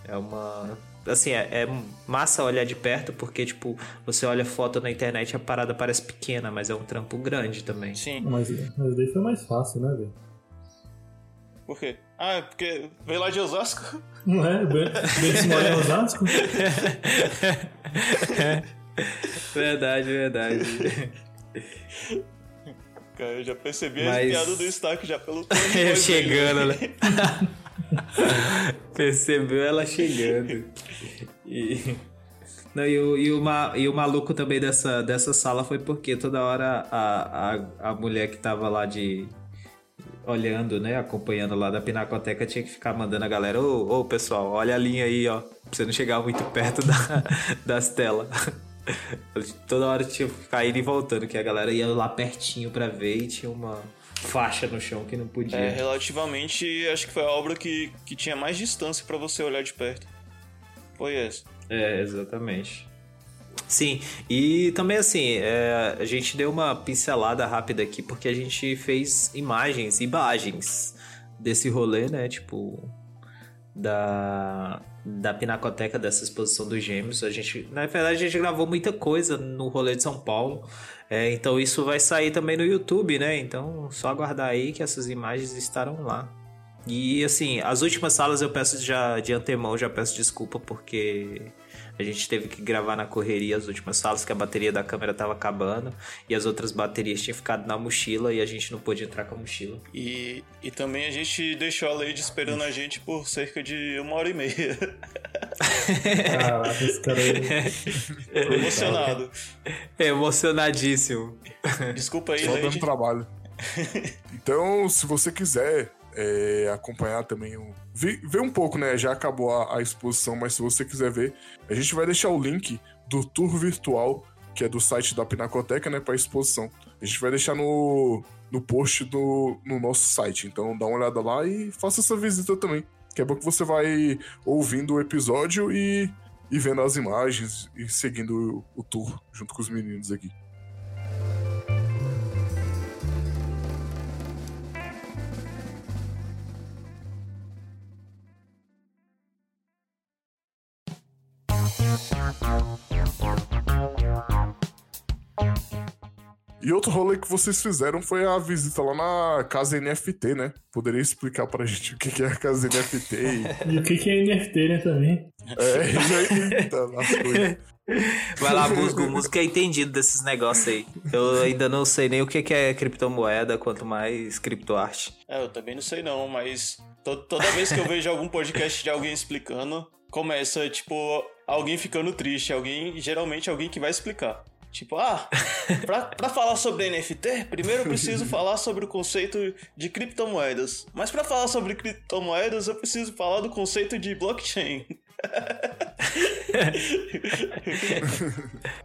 é uma. Assim, é, é massa olhar de perto, porque, tipo, você olha foto na internet a parada parece pequena, mas é um trampo grande também. Sim. Mas, mas daí foi mais fácil, né, velho? Por quê? Ah, é porque veio lá de Osasco? Não é? Bem, bem se mora em Osasco? Verdade, verdade. Cara, eu já percebi Mas- as piadas do Stark já pelo chegando, né? Percebeu ela chegando. E, não, e, o, e, o, e o maluco também dessa, dessa sala foi porque toda hora a, a, a mulher que tava lá de. Olhando, né? Acompanhando lá da Pinacoteca tinha que ficar mandando a galera: Ô, ô pessoal, olha a linha aí, ó. Pra você não chegar muito perto da, das telas. Toda hora tinha que ficar indo e voltando, que a galera ia lá pertinho pra ver e tinha uma faixa no chão que não podia. É, relativamente, acho que foi a obra que, que tinha mais distância pra você olhar de perto. Foi essa. É, exatamente. Sim, e também assim, é, a gente deu uma pincelada rápida aqui porque a gente fez imagens, imagens desse rolê, né? Tipo, da, da pinacoteca dessa exposição dos gêmeos. A gente, na verdade, a gente gravou muita coisa no rolê de São Paulo. É, então isso vai sair também no YouTube, né? Então só aguardar aí que essas imagens estarão lá. E assim, as últimas salas eu peço já de antemão, já peço desculpa porque a gente teve que gravar na correria as últimas salas que a bateria da câmera tava acabando e as outras baterias tinham ficado na mochila e a gente não pôde entrar com a mochila. E, e também a gente deixou a Lady esperando a gente por cerca de uma hora e meia. Caraca, esse cara aí. Tô emocionado. Emocionadíssimo. Desculpa aí, Só dando trabalho. Então, se você quiser é, acompanhar também, o... ver, ver um pouco, né? Já acabou a, a exposição, mas se você quiser ver, a gente vai deixar o link do tour virtual, que é do site da Pinacoteca, né? Pra exposição. A gente vai deixar no, no post do, no nosso site. Então, dá uma olhada lá e faça essa visita também. Que é bom que você vai ouvindo o episódio e, e vendo as imagens e seguindo o, o tour junto com os meninos aqui. E outro rolê que vocês fizeram foi a visita lá na casa NFT, né? Poderia explicar pra gente o que é a casa NFT e... E o que, é NFT, né, também? É, aí, tá, as coisas. Vai lá, Musgo. O Musgo é entendido desses negócios aí. Eu ainda não sei nem o que que é criptomoeda, quanto mais criptoarte. É, eu também não sei não, mas to- toda vez que eu vejo algum podcast de alguém explicando, começa, tipo, alguém ficando triste, alguém, geralmente alguém que vai explicar. Tipo, ah, pra, pra falar sobre NFT, primeiro eu preciso falar sobre o conceito de criptomoedas. Mas pra falar sobre criptomoedas, eu preciso falar do conceito de blockchain.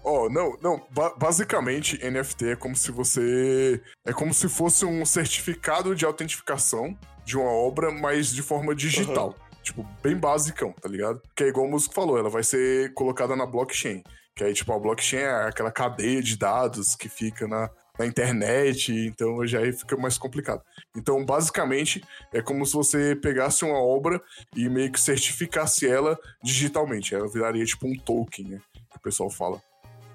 Ó, não, não. ba- basicamente, NFT é como se você. É como se fosse um certificado de autentificação de uma obra, mas de forma digital. Tipo, bem basicão, tá ligado? Que é igual o músico falou, ela vai ser colocada na blockchain. Que aí, tipo, a blockchain é aquela cadeia de dados que fica na, na internet, então já aí fica mais complicado. Então, basicamente, é como se você pegasse uma obra e meio que certificasse ela digitalmente. Ela viraria tipo um token, né? Que o pessoal fala.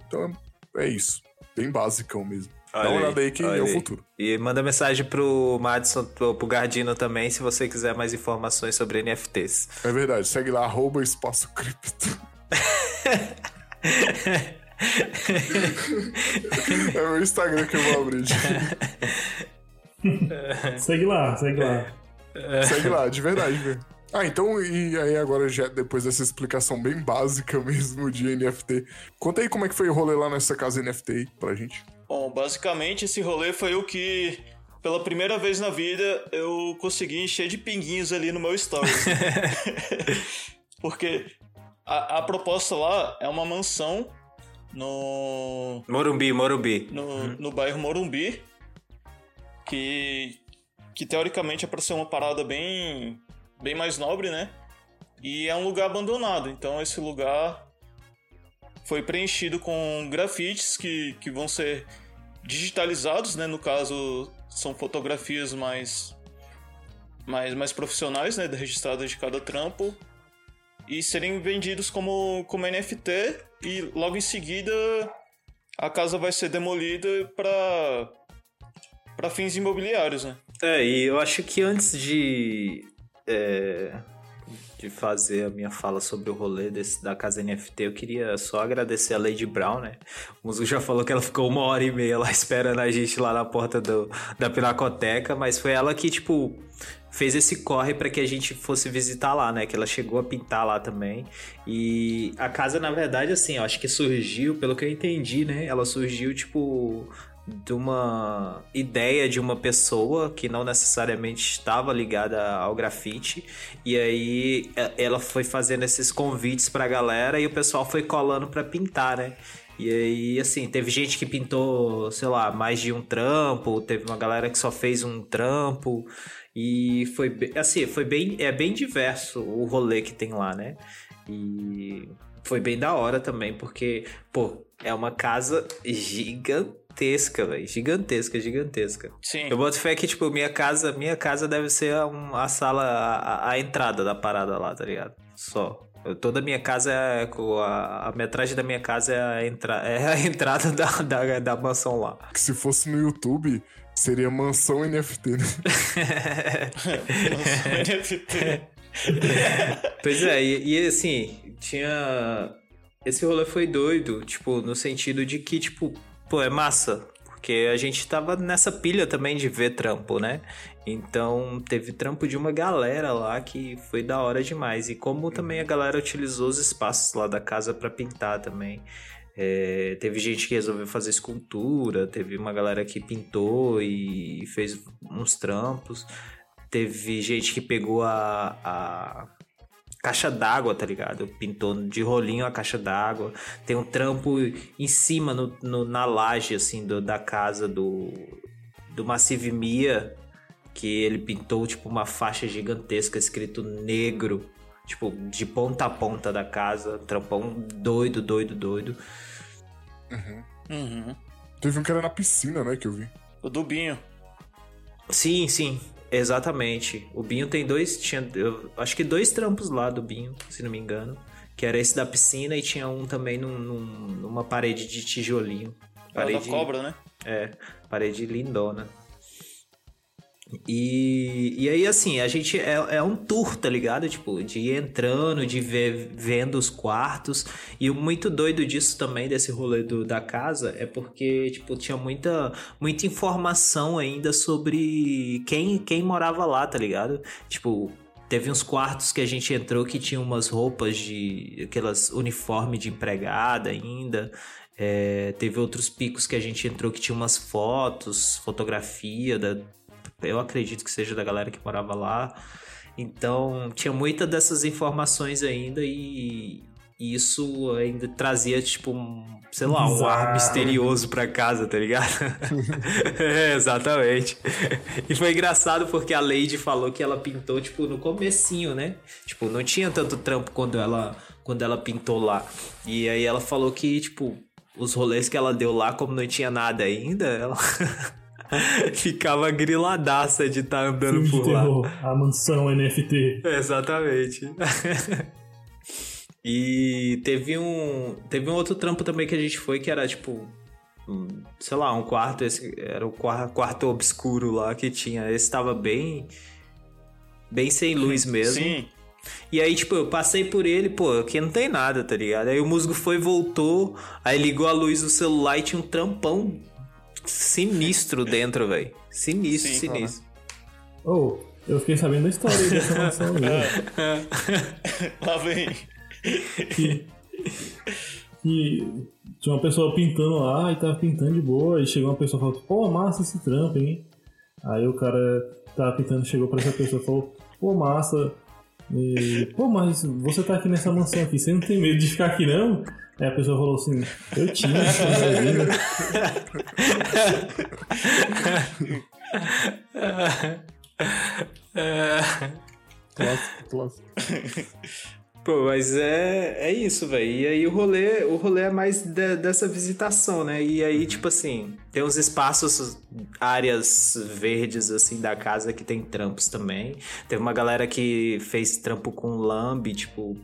Então, é isso. Bem basicão mesmo. Dá uma Olha olhada aí que olha é o futuro. E manda mensagem pro Madison, pro, pro Gardino também, se você quiser mais informações sobre NFTs. É verdade. Segue lá, arroba espaço cripto. é meu Instagram que eu vou abrir. Segue lá, segue lá. Segue lá, de verdade, velho. Ah, então, e aí agora, já depois dessa explicação bem básica mesmo de NFT, conta aí como é que foi o rolê lá nessa casa NFT aí pra gente. Bom, basicamente esse rolê foi o que, pela primeira vez na vida, eu consegui encher de pinguinhos ali no meu stories. Porque a, a proposta lá é uma mansão no, Morumbi, Morumbi. no, no bairro Morumbi, que, que teoricamente é para ser uma parada bem, bem mais nobre, né? E é um lugar abandonado, então esse lugar foi preenchido com grafites que, que vão ser digitalizados, né? No caso, são fotografias mais, mais, mais profissionais, né? Registradas de cada trampo. E serem vendidos como, como NFT e logo em seguida a casa vai ser demolida para para fins imobiliários, né? É, e eu acho que antes de. é, de fazer a minha fala sobre o rolê desse, da casa NFT, eu queria só agradecer a Lady Brown, né? O Muzu já falou que ela ficou uma hora e meia lá esperando a gente lá na porta do, da Pinacoteca, mas foi ela que, tipo, fez esse corre para que a gente fosse visitar lá, né? Que ela chegou a pintar lá também. E a casa, na verdade, assim, eu acho que surgiu, pelo que eu entendi, né? Ela surgiu, tipo, de uma ideia de uma pessoa que não necessariamente estava ligada ao grafite e aí ela foi fazendo esses convites pra galera e o pessoal foi colando pra pintar, né? E aí, assim, teve gente que pintou, sei lá, mais de um trampo, teve uma galera que só fez um trampo e foi, be- assim, foi bem, é bem diverso o rolê que tem lá, né? E foi bem da hora também, porque, pô, é uma casa gigantesca, velho. Gigantesca, gigantesca. Sim. Eu boto fé que, tipo, minha casa, minha casa deve ser um- a sala, a, a entrada da parada lá, tá ligado? Só. Eu- toda a minha casa é. A, a metragem da minha casa é a, entra, é a entrada da, da, da mansão lá. Que se fosse no YouTube, seria mansão NFT, né? NFT. Pois é, e, e, assim, tinha. Esse rolê foi doido, tipo, no sentido de que, tipo, pô, é massa. Porque a gente tava nessa pilha também de ver trampo, né? Então teve trampo de uma galera lá que foi da hora demais. E como também a galera utilizou os espaços lá da casa pra pintar também. É, teve gente que resolveu fazer escultura, teve uma galera que pintou e fez uns trampos. Teve gente que pegou a, a caixa d'água, tá ligado? Pintou de rolinho a caixa d'água. Tem um trampo em cima, no, no- na laje, assim, do- da casa do, do Massive Mia, que ele pintou, tipo, uma faixa gigantesca escrito negro, tipo, de ponta a ponta da casa. Trampão doido, doido, doido. Uhum. Teve um que era na piscina, né, que eu vi. O Dubinho. Sim, sim, exatamente. O Binho tem dois, tinha, eu acho que dois trampos lá do Binho, se não me engano. Que era esse da piscina e tinha um também num- num- numa parede de tijolinho. É o da Parede, cobra, né? É, parede lindona. E, e aí, assim, a gente é, é um tour, tá ligado? Tipo, de ir entrando, de ver, vendo os quartos. E o muito doido disso também, desse rolê do, da casa, é porque, tipo, tinha muita, muita informação ainda sobre quem, quem morava lá, tá ligado? Tipo, Teve uns quartos que a gente entrou que tinha umas roupas de. aquelas uniforme de empregada ainda. É, teve outros picos que a gente entrou que tinha umas fotos, fotografia da. Eu acredito que seja da galera que morava lá. Então tinha muitas dessas informações ainda e isso ainda trazia, tipo, um, sei lá, um ar Bizarro. misterioso pra casa, tá ligado? é, exatamente. E foi engraçado porque a Lady falou que ela pintou, tipo, no comecinho, né? Tipo, não tinha tanto trampo quando ela, quando ela pintou lá. E aí ela falou que, tipo, os rolês que ela deu lá, como não tinha nada ainda, ela ficava griladaça de estar andando Filme de por lá. terror, a mansão NFT. Exatamente. e teve um. Teve um outro trampo também que a gente foi que era tipo. Sei lá, um quarto. Esse, era o quarto, quarto obscuro lá que tinha. Esse tava bem. Bem sem luz mesmo. Sim. E aí, tipo, eu passei por ele, pô, aqui não tem nada, tá ligado? Aí o musgo foi, voltou, aí ligou a luz do celular e tinha um trampão sinistro dentro, velho. Sinistro, Sim, sinistro. Oh, eu fiquei sabendo da história aí dessa mansão aí. Lá vem. que, que tinha uma pessoa pintando lá e tava pintando de boa. E chegou uma pessoa e falou: Pô, massa esse trampo, hein? Aí o cara tava pintando, chegou pra essa pessoa e falou: Pô, massa. E, Pô, mas você tá aqui nessa mansão aqui, você não tem medo de ficar aqui não? Aí a pessoa falou assim: Eu tinha, eu vim, né?" Clássico, clássico. Pô, mas é, é isso, velho. E aí o rolê, o rolê é mais de- dessa visitação, né? E aí, tipo assim, tem uns espaços, áreas verdes, assim, da casa que tem trampos também. Teve uma galera que fez trampo com lambe, tipo.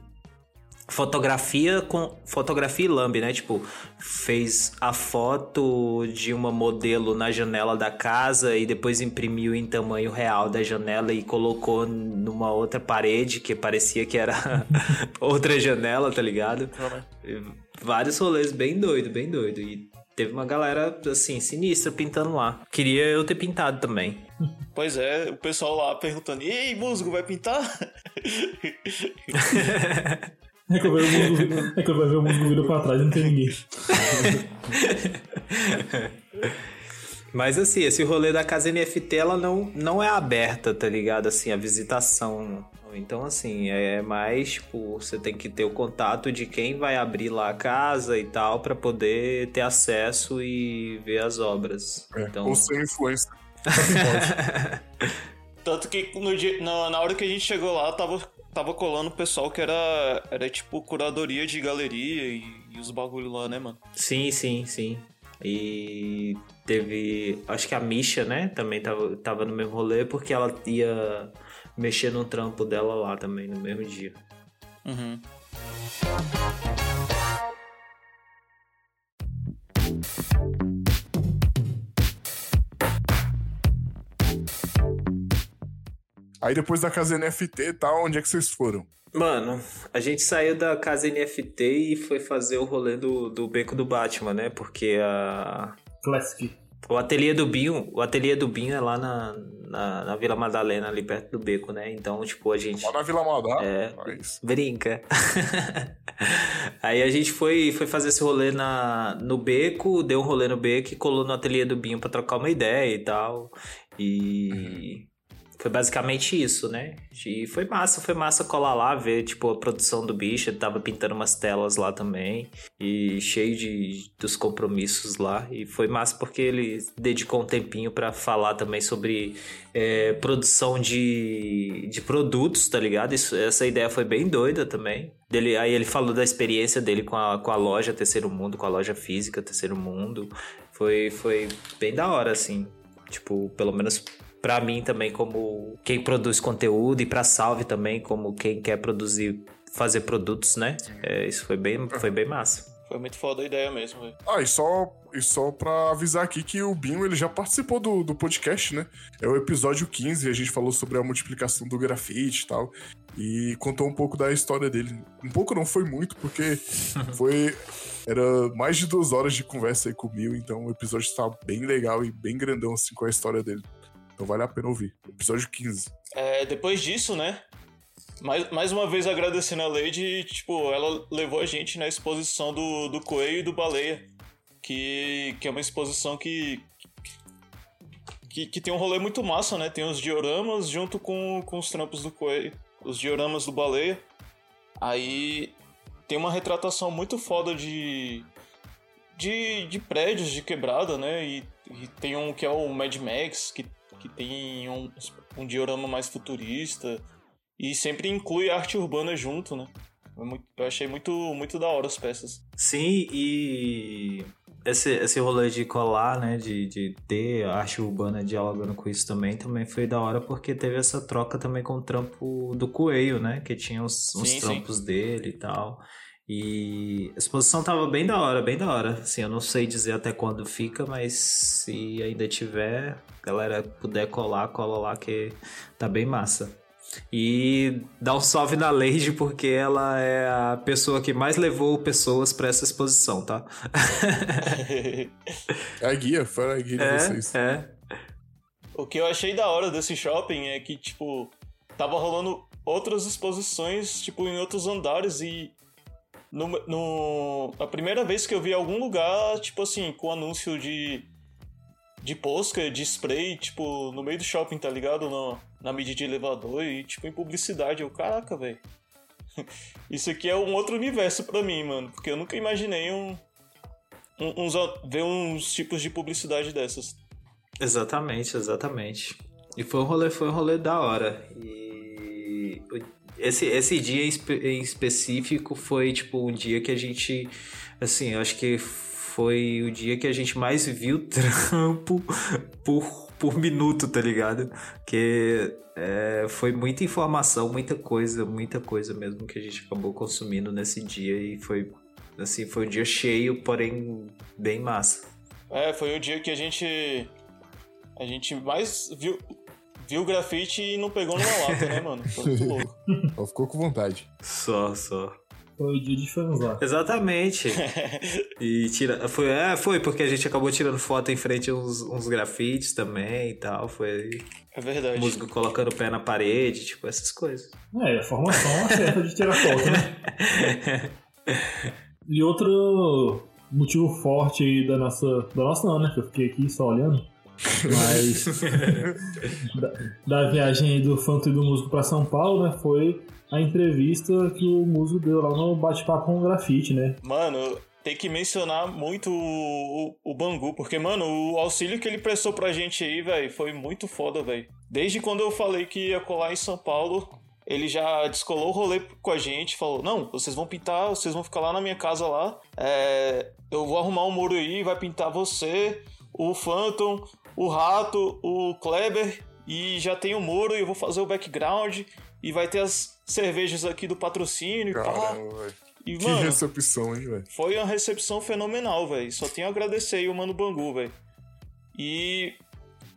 Fotografia com fotografia e lambe, né? Tipo, fez a foto de uma modelo na janela da casa e depois imprimiu em tamanho real da janela e colocou numa outra parede que parecia que era outra janela, tá ligado? Vários rolês bem doido, bem doido. E teve uma galera, assim, sinistra pintando lá. Queria eu ter pintado também. Pois é, o pessoal lá perguntando: Ei, musgo, vai pintar? É que eu vejo o musgo, é que vejo o virou pra trás e não tem ninguém. Mas assim, esse rolê da casa NFT, ela não, não é aberta, tá ligado? Assim, a visitação. Então, assim, é mais, tipo, você tem que ter o contato de quem vai abrir lá a casa e tal, pra poder ter acesso e ver as obras. É, Então, Ou sem influência. Tanto que no dia, na, na hora que a gente chegou lá, tava, tava colando o pessoal que era, era tipo curadoria de galeria e, e os bagulho lá, né, mano? sim, sim, sim. E teve. Acho que a Misha, né? Também tava, tava no mesmo rolê, porque ela ia mexer no trampo dela lá também no mesmo dia. Uhum. Aí depois da casa NFT e tal, onde é que vocês foram? Mano, a gente saiu da casa NFT e foi fazer o rolê do, do beco do Batman, né? Porque a, Classic. o ateliê do Binho, o ateliê do Binho é lá na, na, na Vila Madalena, ali perto do beco, né? Então, tipo, a gente. Lá na Vila Madá? É. Mas... Brinca. Aí a gente foi, foi fazer esse rolê na, no beco, deu um rolê no beco e colou no ateliê do Binho pra trocar uma ideia e tal. E foi basicamente isso, né? E foi massa, foi massa colar lá, ver tipo a produção do bicho, ele tava pintando umas telas lá também e cheio de dos compromissos lá. E foi massa porque ele dedicou um tempinho pra falar também sobre é, produção de, de produtos, tá ligado? Isso, essa ideia foi bem doida também. Dele, aí ele falou da experiência dele com a, com a loja Terceiro Mundo, com a loja física Terceiro Mundo. Foi, foi bem da hora, assim. Tipo, pelo menos pra mim também, como quem produz conteúdo, e pra Salve também, como quem quer produzir, fazer produtos, né? É, isso foi bem, foi bem massa. Foi muito foda a ideia mesmo, velho. Ah, e só, e só pra avisar aqui que o Binho ele já participou do, do podcast, né? É o episódio 15, a gente falou sobre a multiplicação do grafite e tal. E contou um pouco da história dele. Um pouco não foi muito, porque foi. Era mais de duas horas de conversa aí com o Binho, então o episódio tá bem legal e bem grandão assim com a história dele. Então vale a pena ouvir. Episódio 15. É, depois disso, né? Mais, mais uma vez agradecendo a Lady, tipo, ela levou a gente na exposição do, do Coelho e do Baleia. Que, que é uma exposição que. que, que tem um rolê muito massa, né? Tem os dioramas junto com, com os trampos do coelho, os dioramas do baleia. Aí tem uma retratação muito foda de, de, de prédios de quebrada, né? E, e tem um que é o Mad Max, que, que tem um, um diorama mais futurista. E sempre inclui arte urbana junto, né? É Eu achei muito, muito da hora as peças. Sim, e esse, esse rolê de colar, né, de, de ter arte urbana dialogando com isso também, também foi da hora porque teve essa troca também com o trampo do Coelho, né, que tinha os, os Sim, sim. trampos dele e tal. E a exposição tava bem da hora, bem da hora. Assim, eu não sei dizer até quando fica, mas se ainda tiver, galera puder colar, cola lá que tá bem massa. E dá um salve na Lady, porque ela é a pessoa que mais levou pessoas pra essa exposição, tá? É a guia, foi a guia de vocês. É, é. O que eu achei da hora desse shopping é que, tipo, tava rolando outras exposições, tipo, em outros andares e. No, no, a primeira vez que eu vi algum lugar, tipo assim, com anúncio de. de posca, de spray, tipo, no meio do shopping, tá ligado? Na, na mídia de elevador e, tipo, em publicidade. Eu, caraca, velho. Isso aqui é um outro universo pra mim, mano. Porque eu nunca imaginei um. um- uns, ver uns tipos de publicidade dessas. Exatamente, exatamente. E foi um rolê, foi um rolê da hora. E esse, esse dia em espe- em específico foi tipo um dia que a gente, assim, acho que foi o dia que a gente mais viu trampo por, por minuto, tá ligado? Que é, foi muita informação, muita coisa, muita coisa mesmo que a gente acabou consumindo nesse dia e foi assim, foi um dia cheio, porém bem massa. É, foi o dia que a gente. A gente mais viu, viu grafite e não pegou numa lata, né, mano? Foi muito louco. Ela ficou com vontade. Só, só. Foi o dia de fanzar. Exatamente. e tira, foi, é, foi porque a gente acabou tirando foto em frente a uns, uns grafites também e tal. Foi É verdade. músico colocando o pé na parede, tipo, essas coisas. É, a formação certa de tirar foto, né? E outro motivo forte aí da nossa. Da nossa não, né? Que eu fiquei aqui só olhando. Mas. da, da viagem do Fanto e do músico pra São Paulo, né? Foi a entrevista que o músico deu lá no bate-papo com o grafite, né? Mano, tem que mencionar muito o, o, o Bangu, porque, mano, o auxílio que ele prestou pra gente aí, velho, foi muito foda, velho. Desde quando eu falei que ia colar em São Paulo, ele já descolou o rolê com a gente, falou: Não, vocês vão pintar, vocês vão ficar lá na minha casa lá. é, eu vou arrumar um muro aí, vai pintar você, o Phantom, o Rato, o Kleber, e já tem o muro, e eu vou fazer o background, e vai ter as cervejas aqui do patrocínio e pá. Caramba. E, Que mano, recepção, hein, velho. foi uma recepção fenomenal, velho. Só tenho a agradecer aí o Mano Bangu, velho. E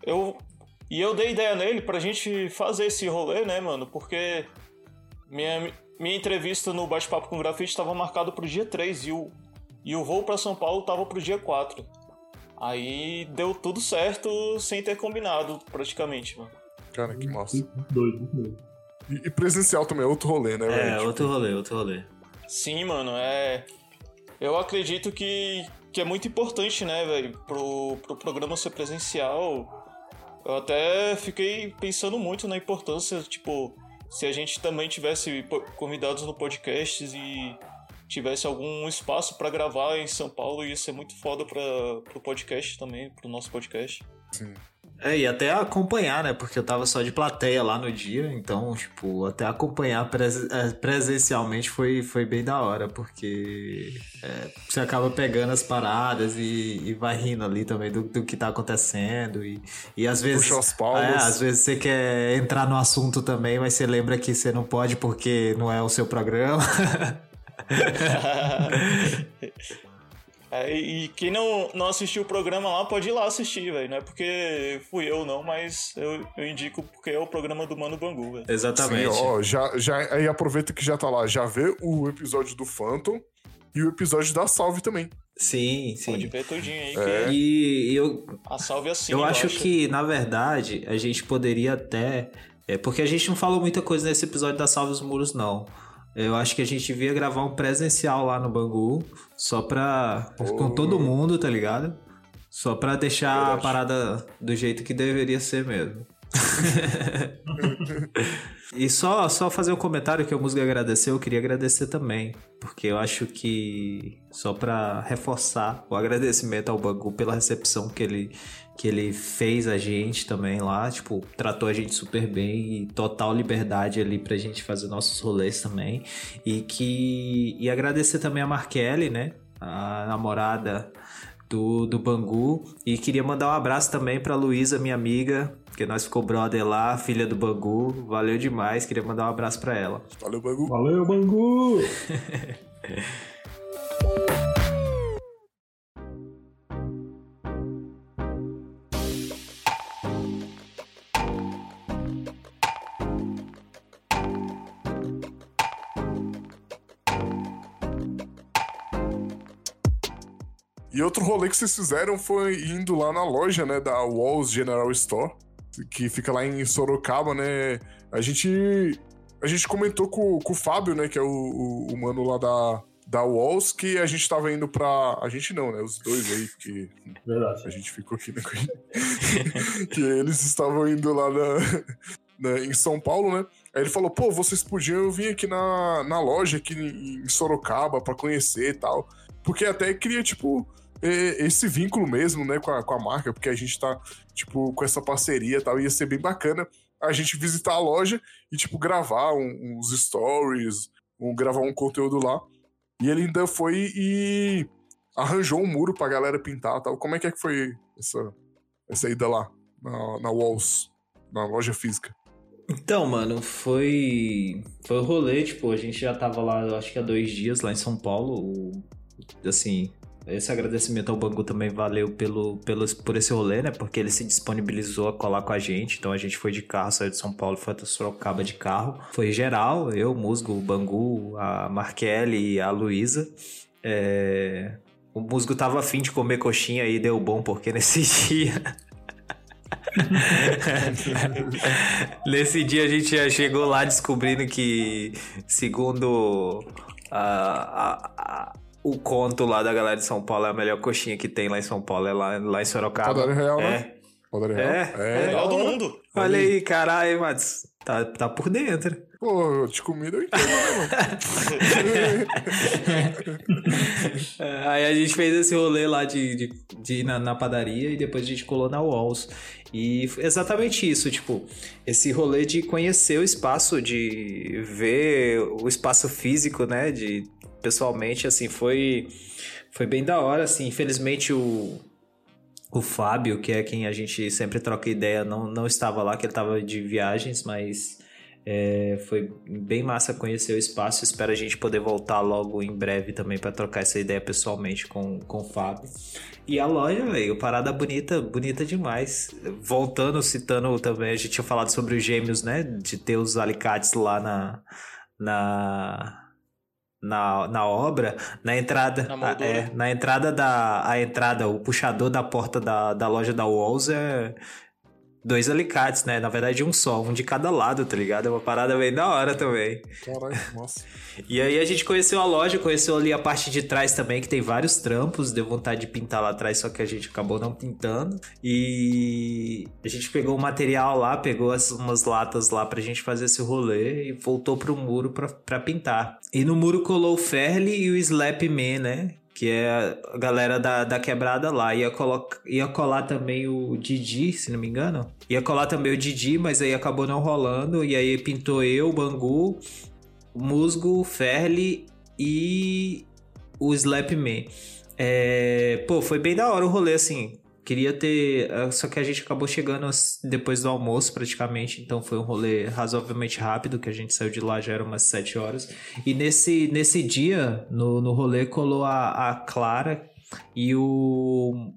eu e eu dei ideia nele pra gente fazer esse rolê, né, mano? Porque minha, minha entrevista no Bate-Papo com o Grafite estava marcado pro dia 3 e o, e o voo pra São Paulo tava pro dia 4. Aí deu tudo certo sem ter combinado, praticamente, mano. Cara, que massa. Muito doido, muito doido. E, e presencial também é outro rolê, né, velho? É, Tipo, outro rolê, outro rolê. Sim, mano, é. Eu acredito que, que é muito importante, né, velho, pro, pro programa ser presencial. Eu até fiquei pensando muito na importância, tipo, se a gente também tivesse convidados no podcast e tivesse algum espaço pra gravar em São Paulo, ia ser muito foda pra, pro podcast também, pro nosso podcast. Sim. É, e até acompanhar, né? Porque eu tava só de plateia lá no dia, então, tipo, até acompanhar pres- eh, presencialmente foi, foi bem da hora, porque é, você acaba pegando as paradas e, e vai rindo ali também do, do que tá acontecendo. E, e às vezes. Puxa as palmas. É, às vezes você quer entrar no assunto também, mas você lembra que você não pode porque não é o seu programa. É, e quem não, não assistiu o programa lá pode ir lá assistir, velho. Não é porque fui eu, não, mas eu, eu indico porque é o programa do Mano Bangu, velho. Exatamente. Sim, ó, já, já, aí aproveita que já tá lá, já vê o episódio do Phantom e o episódio da Salve também. Sim, sim. Pode ver tudinho aí, É. que E eu, a salve assim. Eu acho embaixo. que, na verdade, a gente poderia até. É, porque a gente não falou muita coisa nesse episódio da Salve os Muros, não. Eu acho que a gente devia gravar um presencial lá no Bangu, só pra. com todo mundo, tá ligado? Só pra deixar a parada do jeito que deveria ser mesmo. e só, só fazer um comentário que o Musgo agradeceu, eu queria agradecer também. Porque eu acho que, só pra reforçar o agradecimento ao Bangu pela recepção que ele, que ele fez a gente também lá. Tipo, tratou a gente super bem e total liberdade ali pra gente fazer nossos rolês também. E que. E agradecer também a Markelly, né? A namorada do, do Bangu. E queria mandar um abraço também pra Luísa, minha amiga, que nós ficou brother lá, filha do Bangu. Valeu demais, queria mandar um abraço pra ela. Valeu, Bangu. Valeu, Bangu! E outro rolê que vocês fizeram foi indo lá na loja, né, da Walls General Store, que fica lá em Sorocaba, né? A gente a gente comentou com, com o Fábio, né, que é o, o, o mano lá da, da Walls, que a gente tava indo pra... A gente não, né, os dois aí, porque Verdade. a gente ficou aqui, né, que eles estavam indo lá na, na- em São Paulo, né? Aí ele falou, pô, vocês podiam vir aqui na, na loja aqui em Sorocaba pra conhecer e tal. Porque até queria, tipo, esse vínculo mesmo, né, com a, com a marca, porque a gente tá, tipo, com essa parceria e tal, ia ser bem bacana a gente visitar a loja e, tipo, gravar um- uns stories, um, gravar um conteúdo lá. E ele ainda foi e arranjou um muro pra galera pintar tal. Como é que é que foi essa, essa ida lá, na, na Walls, na loja física? Então, mano, foi. Foi o rolê, tipo, a gente já tava lá, acho que há dois dias lá em São Paulo. Assim, esse agradecimento ao Bangu também valeu pelo, pelo, por esse rolê, né? Porque ele se disponibilizou a colar com a gente. Então a gente foi de carro, saiu de São Paulo, foi até Sorocaba de carro. Foi geral, eu, o Musgo, o Bangu, a Markelly e a Luísa. É, O Musgo tava afim de comer coxinha e deu bom, porque nesse dia. Nesse dia a gente já chegou lá descobrindo que, segundo a- a- a- o conto lá da galera de São Paulo, é a melhor coxinha que tem lá em São Paulo, é lá, lá em Sorocaba. Padaria Real, é. né? Padaria Real? É, é. Melhor do mundo. Olha aí, caralho, Matos. Tá, tá por dentro. Pô, de comida eu entendo, né, mano? É, Aí a gente fez esse rolê lá de, de, de ir na, na padaria e depois a gente colou na Walls. E foi exatamente isso, tipo, esse rolê de conhecer o espaço, de ver o espaço físico, né? De pessoalmente, assim, foi, foi bem da hora, assim. Infelizmente o, o Fábio, que é quem a gente sempre troca ideia, não, não estava lá, que ele estava de viagens, mas é, foi bem massa conhecer o espaço. Espero a gente poder voltar logo em breve também para trocar essa ideia pessoalmente com, com o Fábio. E a loja, velho, parada bonita, bonita demais. Voltando, citando também, a gente tinha falado sobre os gêmeos, né? De ter os alicates lá na. na na, na obra, na entrada, Na é, na entrada da a entrada, o puxador da porta da, da loja da Walls é dois alicates, né? Na verdade, um só, um de cada lado, tá ligado? É uma parada bem da hora também. Caralho, nossa. E aí a gente conheceu a loja, conheceu ali a parte de trás também, que tem vários trampos, deu vontade de pintar lá atrás, só que a gente acabou não pintando. E a gente pegou o material lá, pegou as, umas latas lá pra gente fazer esse rolê e voltou pro muro pra, pra pintar. E no muro colou o Ferli e o Slap Man, né? Que é a galera da, da quebrada lá. Ia, colocar, ia colar também o Didi, se não me engano. Ia colar também o Didi, mas aí acabou não rolando. E aí pintou eu, o Bangu, o Musgo, o Ferli e o Slapman. É, pô, foi bem da hora o rolê, assim. Queria ter. eh, Só que a gente acabou chegando depois do almoço, praticamente. Então foi um rolê razoavelmente rápido, que a gente saiu de lá já eram umas 7 horas. E nesse, nesse dia, no, no rolê, colou a, a Clara e o.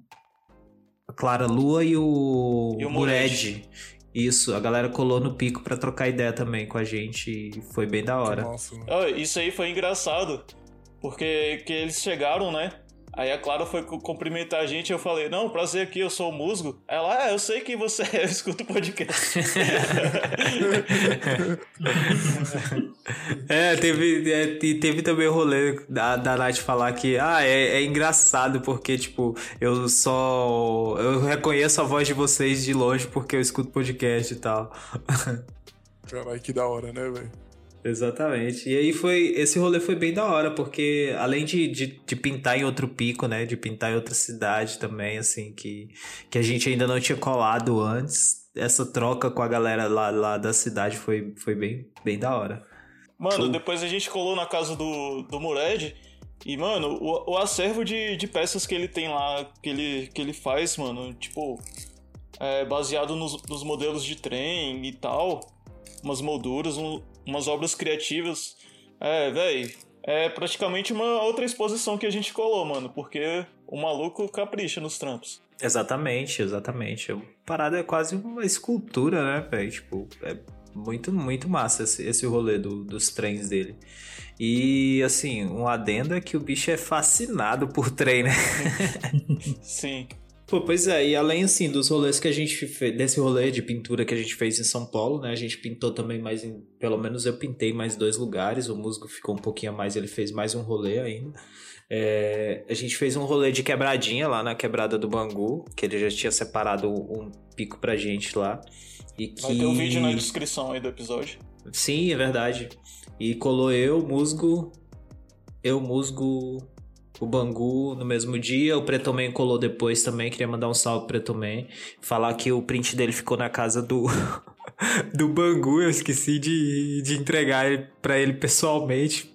A Clara Lua e o. E o Mured. Isso, a galera colou no pico pra trocar ideia também com a gente. E foi bem da hora. Nossa. Ó, Isso aí foi engraçado. Porque que eles chegaram, né? Aí a Clara foi cu- cumprimentar a gente e eu falei, não, prazer aqui, eu sou o Musgo. Ela, ah, eu sei que você é, eu escuto o podcast. É, teve, é, e teve também o rolê da, da Nath falar que, ah, é, é engraçado porque, tipo, eu só. Eu reconheço a voz de vocês de longe porque eu escuto podcast e tal. Caralho, que da hora, né, velho? Exatamente. E aí foi. Esse rolê foi bem da hora, porque além de, de, de pintar em outro pico, né? De pintar em outra cidade também, assim, que, que a gente ainda não tinha colado antes. Essa troca com a galera lá, lá da cidade foi, foi bem, bem da hora. Mano, depois a gente colou na casa do, do Mured. E, mano, o, o acervo de, de peças que ele tem lá, que ele, que ele faz, mano, tipo, é, baseado nos, nos modelos de trem e tal, umas molduras, um- umas obras criativas. É, véi, é praticamente uma outra exposição que a gente colou, mano, porque o maluco capricha nos trampos. Exatamente, exatamente. A parada é quase uma escultura, né, velho? Tipo, é muito, muito massa esse, esse rolê do- dos trens dele. E, assim, um adendo é que o bicho é fascinado por trem, né? Sim. Pô, pois é, e além assim dos rolês que a gente fez, desse rolê de pintura que a gente fez em São Paulo, né? A gente pintou também mais em, pelo menos eu pintei mais dois lugares, o musgo ficou um pouquinho a mais, ele fez mais um rolê ainda. É, a gente fez um rolê de quebradinha lá na quebrada do Bangu, que ele já tinha separado um pico pra gente lá. E que... Vai ter um vídeo na descrição aí do episódio. Sim, é verdade. E colou eu, Musgo, eu, Musgo, o Bangu no mesmo dia. O Pretoman colou depois também. Queria mandar um salve pro Pretoman. Falar que o print dele ficou na casa do. do Bangu. Eu esqueci de, de entregar ele pra ele pessoalmente.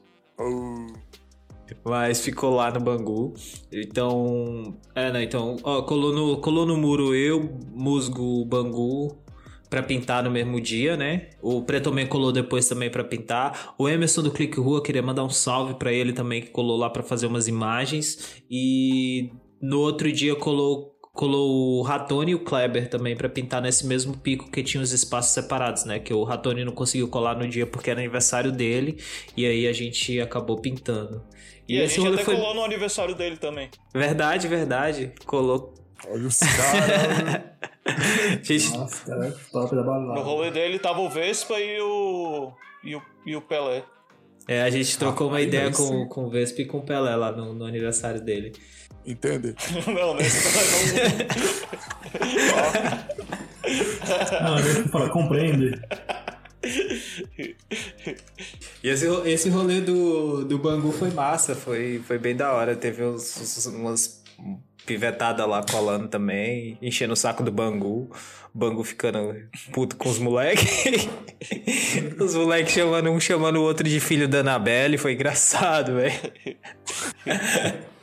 Mas ficou lá no Bangu. Então. É, né? Então, ó, colou no, colou no muro eu, Musgo, Bangu. Pra pintar no mesmo dia, né? O Preto Man colou depois também pra pintar. O Emerson do Clique Rua, queria mandar um salve pra ele também, que colou lá pra fazer umas imagens. E no outro dia colou, colou o Ratone e o Kleber também pra pintar nesse mesmo pico que tinha os espaços separados, né? Que o Ratone não conseguiu colar no dia porque era aniversário dele. E aí a gente acabou pintando. E, a esse gente até foi- colou no aniversário dele também. Verdade, verdade. Colou. Olha os caras. Gente, Nossa, cara, top da No balada. rolê dele tava o Vespa e o. e o, e o Pelé. é, a gente trocou uma ideia com, sim. com o Vespa e com o Pelé lá no, no aniversário dele. Entende? não, nesse não. Não, ele fala, compreende. E esse, esse rolê do, do Bangu foi massa, foi, foi bem da hora. Teve uns, uns- umas pivetadas lá colando também, enchendo o saco do Bangu. O Bangu ficando puto com os moleques. os moleques chamando um chamando o outro de filho da Anabelle, foi engraçado, velho.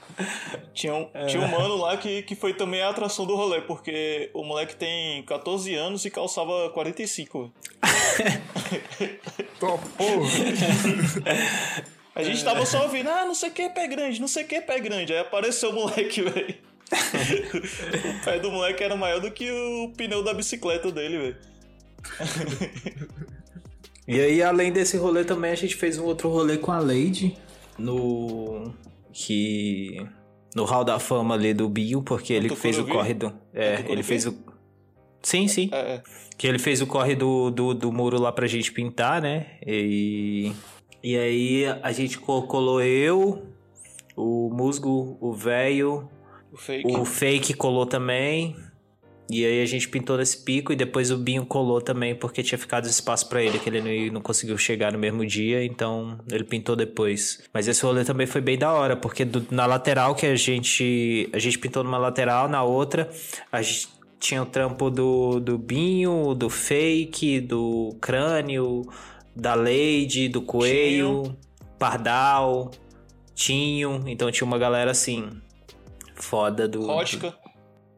Tinha um, tinha um mano lá que, que foi também a atração do rolê, porque o moleque tem 14 anos e calçava 45. Tó, porra. A gente tava só ouvindo, ah, não sei o que é pé grande, não sei o que é pé grande. Aí apareceu o moleque, velho. o pé do moleque era maior do que o pneu da bicicleta dele, velho. E aí, além desse rolê também, a gente fez um outro rolê com a Lady no. Que. No Hall da Fama ali do Bio, porque ele do fez o corre do. É, do ele fez o. Sim, sim. É, é. Que ele fez o corre do, do, do muro lá pra gente pintar, né? E. E aí a gente co- colou eu, o Musgo, o velho, o fake. o fake colou também. E aí a gente pintou nesse pico e depois o Binho colou também, porque tinha ficado espaço pra ele, que ele não, conseguiu chegar no mesmo dia, então ele pintou depois. Mas esse rolê também foi bem da hora, porque do- na lateral que a gente. A gente pintou numa lateral, na outra, a gente tinha o trampo do, do Binho, do fake, do crânio, da Lady, do Coelho, Pardal, Tinho. Então tinha uma galera assim. Foda do. Rótica.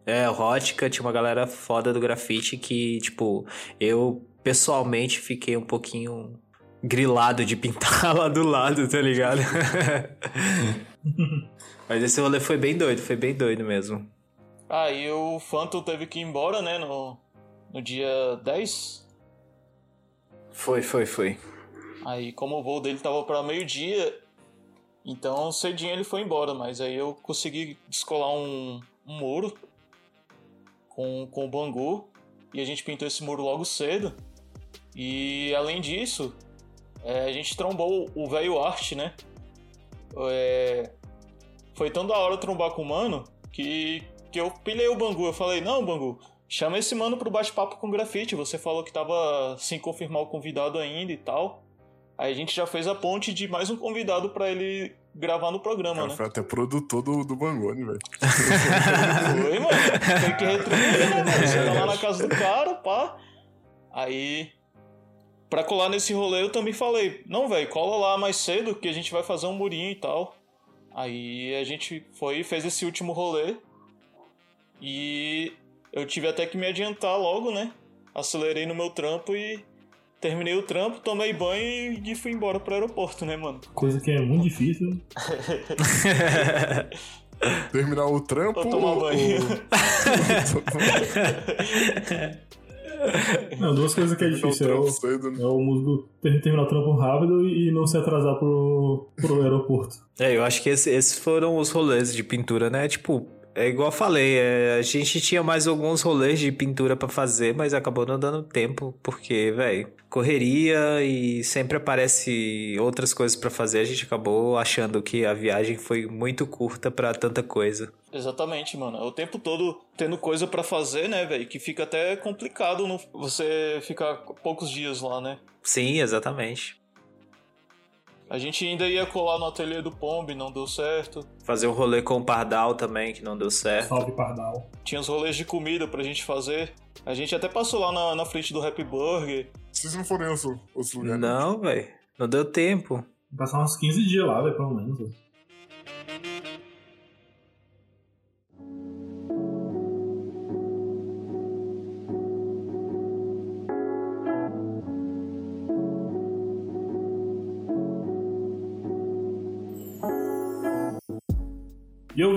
É, o Rótica tinha uma galera foda do grafite que, tipo, eu pessoalmente fiquei um pouquinho grilado de pintar lá do lado, tá ligado? Mas esse rolê foi bem doido, foi bem doido mesmo. Aí o Phantom teve que ir embora, né, no, no dia 10. Foi, foi, foi. Aí, como o voo dele tava pra meio-dia, Então cedinho ele foi embora, mas aí eu consegui descolar um, um muro com, com o Bangu e a gente pintou esse muro logo cedo. E além disso, é, a gente trombou o velho Arte, né? É, foi tão da hora trombar com o mano que, que eu pilhei o Bangu. Eu falei, não, Bangu, chama esse mano pro bate-papo com grafite. Você falou que tava sem confirmar o convidado ainda e tal. Aí a gente já fez a ponte de mais um convidado para ele gravar no programa, Cara, né? foi até produtor do, do Bangone, velho. Foi, mano. Tem que retribuir, né, mano? Você tá lá na casa do cara, pá. Aí, pra colar nesse rolê, eu também falei: Não, velho, cola lá mais cedo que a gente vai fazer um murinho e tal. Aí a gente foi e fez esse último rolê. E eu tive até que me adiantar logo, né? Acelerei no meu trampo e terminei o trampo, tomei banho e fui embora pro aeroporto, né, mano? Coisa que é muito difícil. Terminar o trampo. Pra tomar ou- banho. Não, duas coisas que é difícil. É o, cedo, né? é o músico ter- terminar o trampo rápido e não se atrasar pro, pro aeroporto. É, eu acho que esse- esses foram os rolês de pintura, né? Tipo, é igual eu falei, é, a gente tinha mais alguns rolês de pintura pra fazer, mas acabou não dando tempo, porque, velho, correria e sempre aparece outras coisas pra fazer, a gente acabou achando que a viagem foi muito curta pra tanta coisa. Exatamente, mano. É o tempo todo tendo coisa pra fazer, né, velho? Que fica até complicado no- você ficar poucos dias lá, né? Sim, exatamente. A gente ainda ia colar no ateliê do Pombe, não deu certo. Fazer um rolê com o Pardal também, que não deu certo. Salve Pardal. Tinha os rolês de comida pra gente fazer. A gente até passou lá na, na frente do Happy Burger. Vocês não foram em outro- outros lugares? Não, velho, não deu tempo. Vou passar uns 15 dias lá, velho, pelo menos.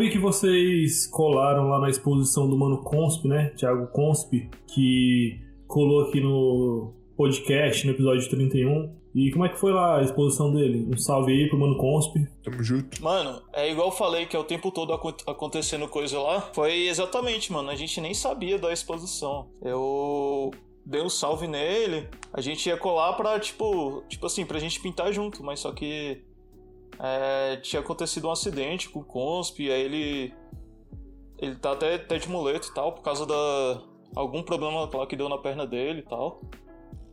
Que vocês colaram lá na exposição do Mano Consp, né? Thiago Consp, que colou aqui no podcast, no episódio 31. E como é que foi lá a exposição dele? Um salve aí pro Mano Consp. Tamo junto. Mano, é igual eu falei que é o tempo todo acon- acontecendo coisa lá. Foi exatamente, mano. A gente nem sabia da exposição. Eu dei um salve nele. A gente ia colar pra, tipo, tipo assim, pra gente pintar junto, mas só que é, tinha acontecido um acidente com o Consp, aí ele. Ele tá até, até de muleto e tal, por causa da. algum problema lá que deu na perna dele e tal.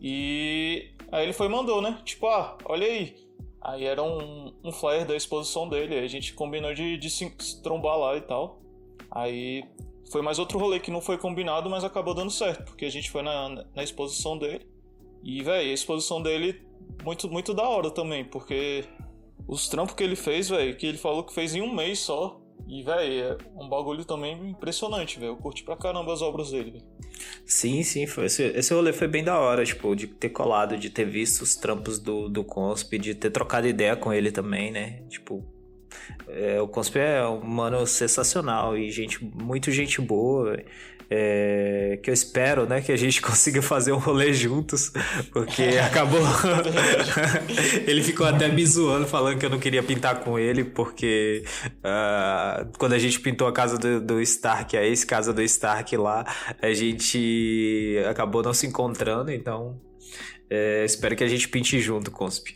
E aí ele foi e mandou, né? Tipo, ah, olha aí. Aí era um, um flyer da exposição dele, aí a gente combinou de, de se trombar lá e tal. Aí foi mais outro rolê que não foi combinado, mas acabou dando certo, porque a gente foi na, na exposição dele. E, velho, a exposição dele muito, muito da hora também, porque os trampos que ele fez, velho, que ele falou que fez em um mês só. E, velho, é um bagulho também impressionante, velho. Eu curti pra caramba as obras dele, velho. Sim, sim, foi. Esse, esse rolê foi bem da hora, tipo, de ter colado, de ter visto os trampos do, do Consp, de ter trocado ideia com ele também, né? Tipo, é, o Consp é um mano sensacional e gente, muito gente boa. É, que eu espero, né, que a gente consiga fazer um rolê juntos, porque acabou. ele ficou até me zoando, falando que eu não queria pintar com ele, porque ah, quando a gente pintou a casa do, do Stark, a ex-casa do Stark lá, a gente acabou não se encontrando, então é, espero que a gente pinte junto, Consp.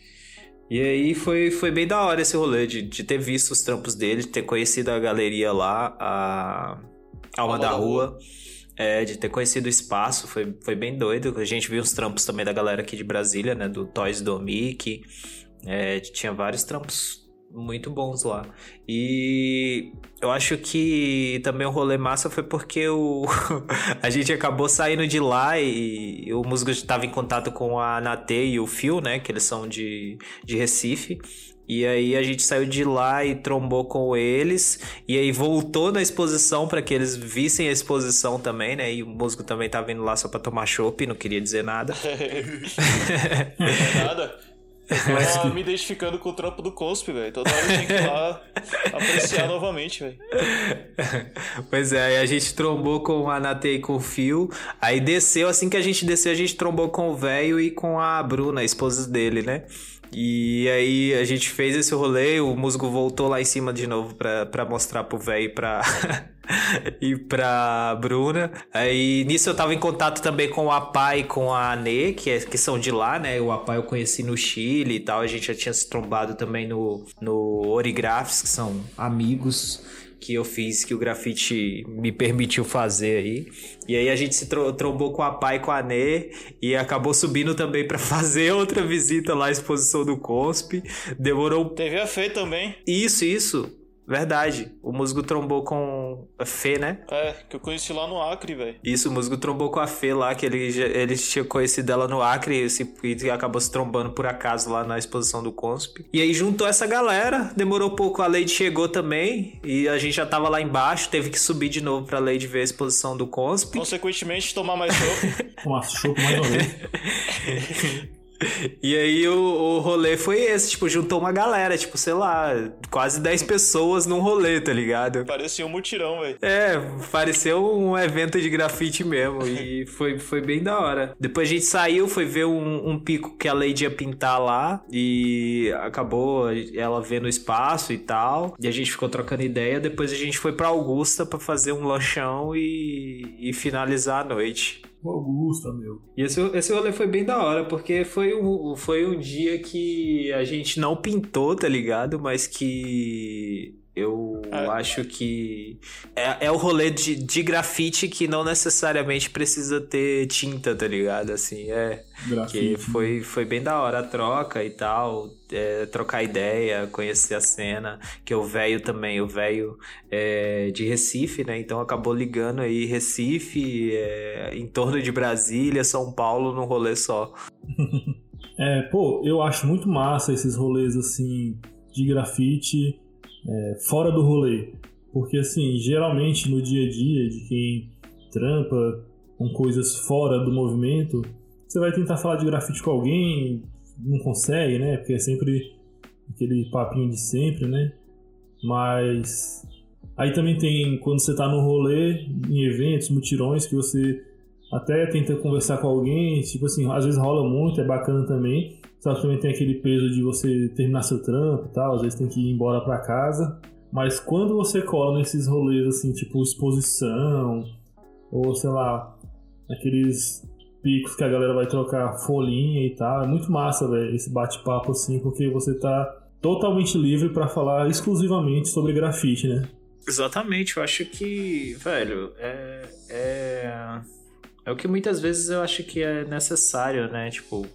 E aí foi, foi bem da hora esse rolê de, de ter visto os trampos dele, de ter conhecido a galeria lá, a Alma, da, Rua. É, de ter conhecido o espaço, foi, foi bem doido. A gente viu os trampos também da galera aqui de Brasília, né? Do Toys do Mickey. É, tinha vários trampos muito bons lá. E eu acho que também o rolê massa foi porque o a gente acabou saindo de lá e o músico estava em contato com a Nate e o Phil, né? Que eles são de, de Recife. E aí a gente saiu de lá e trombou com eles. E aí voltou na exposição para que eles vissem a exposição também, né? E o músico também tava indo lá só pra tomar chopp, não queria dizer nada. Não é nada. Eu tava me identificando com o trampo do Cospe, velho. Toda hora eu tinha que ir lá apreciar novamente, velho. Pois é, aí a gente trombou com a Nate e com o Phil. Aí desceu, assim que a gente desceu, a gente trombou com o velho e com a Bruna, a esposa dele, né? E aí a gente fez esse rolê, o musgo voltou lá em cima de novo pra, pra mostrar pro velho e pra. e pra Bruna. Aí nisso eu tava em contato também com o Apá e com a Anê, que, é, que são de lá, né? O Apá eu conheci no Chile e tal. A gente já tinha se trombado também no, no Origraphs, que são amigos que eu fiz, que o grafite me permitiu fazer aí. E aí a gente se trombou com a Pai e com a Nê e acabou subindo também para fazer outra visita lá à exposição do COSP. Demorou. Teve a Fê também. Isso, isso. Verdade. O musgo trombou com a Fê, né? É, que eu conheci lá no Acre, velho. Isso, o musgo trombou com a Fê lá, que ele, ele tinha conhecido ela no Acre e, se, e acabou se trombando por acaso lá na exposição do CONSP. E aí juntou essa galera, demorou pouco, a Lady chegou também e a gente já tava lá embaixo, teve que subir de novo pra Lady ver a exposição do CONSP. Consequentemente, tomar mais chopp. Tomar chopp mais vez. E aí o, o rolê foi esse, tipo, juntou uma galera, tipo, sei lá, quase 10 pessoas num rolê, tá ligado? Parecia um mutirão, velho. É, pareceu um evento de grafite mesmo. e foi, foi bem da hora. Depois a gente saiu, foi ver um, um pico que a Lady ia pintar lá. E acabou ela vendo o espaço e tal. E a gente ficou trocando ideia. Depois a gente foi pra Augusta para fazer um lanchão e, e finalizar a noite. Augusta, meu. E esse, esse rolê foi bem da hora, porque foi um, foi um dia que a gente não pintou, tá ligado? Mas que eu é. acho que é, é o rolê de, de grafite que não necessariamente precisa ter tinta, tá ligado? Assim, é. Grafite. Que foi, foi bem da hora a troca e tal. É, trocar ideia, conhecer a cena. Que o velho também, o velho é de Recife, né? Então acabou ligando aí Recife, é, em torno de Brasília, São Paulo, num rolê só. é, pô, eu acho muito massa esses rolês assim de grafite é, fora do rolê. Porque, assim, geralmente no dia a dia de quem trampa com coisas fora do movimento, você vai tentar falar de grafite com alguém, não consegue, né? Porque é sempre aquele papinho de sempre, né? Mas aí também tem quando você tá no rolê, em eventos, mutirões, que você até tenta conversar com alguém, tipo assim, às vezes rola muito, é bacana também. Que também tem aquele peso de você terminar seu trampo e tal, às vezes tem que ir embora para casa. Mas quando você cola nesses rolês assim, tipo exposição, ou sei lá, aqueles picos que a galera vai trocar folhinha e tal, é muito massa, velho, esse bate-papo assim, porque você tá totalmente livre para falar exclusivamente sobre grafite, né? Exatamente, eu acho que, velho, é, é, é o que muitas vezes eu acho que é necessário, né? Tipo,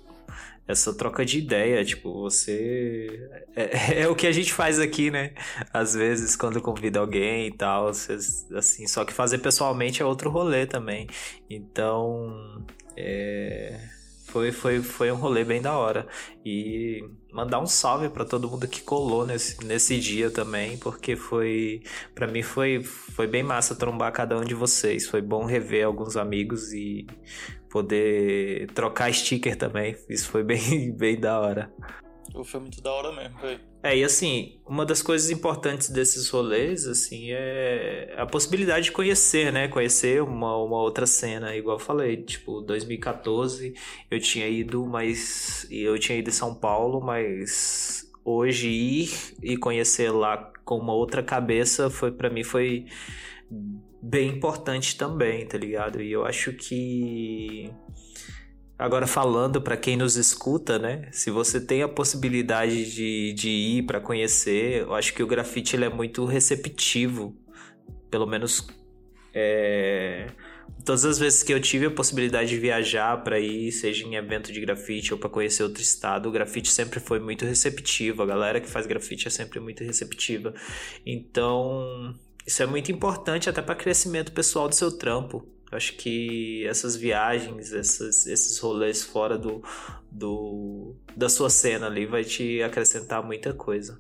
essa troca de ideia, tipo, você. É, é, o que a gente faz aqui, né? Às vezes, quando convida alguém e tal, assim, só que fazer pessoalmente é outro rolê também. Então. É... Foi, foi, foi um rolê bem da hora. E mandar um salve para todo mundo que colou nesse, nesse dia também, porque foi. para mim foi, foi bem massa trombar cada um de vocês. Foi bom rever alguns amigos e poder trocar sticker também. Isso foi bem, bem da hora. Foi muito da hora mesmo, velho. É, e assim, uma das coisas importantes desses rolês, assim, é a possibilidade de conhecer, né? Conhecer uma, uma outra cena, igual eu falei, tipo, 2014 eu tinha ido, mas eu tinha ido em São Paulo, mas hoje ir e conhecer lá com uma outra cabeça foi para mim foi bem importante também, tá ligado? E eu acho que Agora falando para quem nos escuta, né? Se você tem a possibilidade de, de ir para conhecer, eu acho que o grafite ele é muito receptivo. Pelo menos é... todas as vezes que eu tive a possibilidade de viajar para ir, seja em evento de grafite ou para conhecer outro estado, o grafite sempre foi muito receptivo. A galera que faz grafite é sempre muito receptiva. Então, isso é muito importante até para crescimento pessoal do seu trampo. Eu acho que essas viagens, essas, esses rolês fora do, do, da sua cena ali vai te acrescentar muita coisa.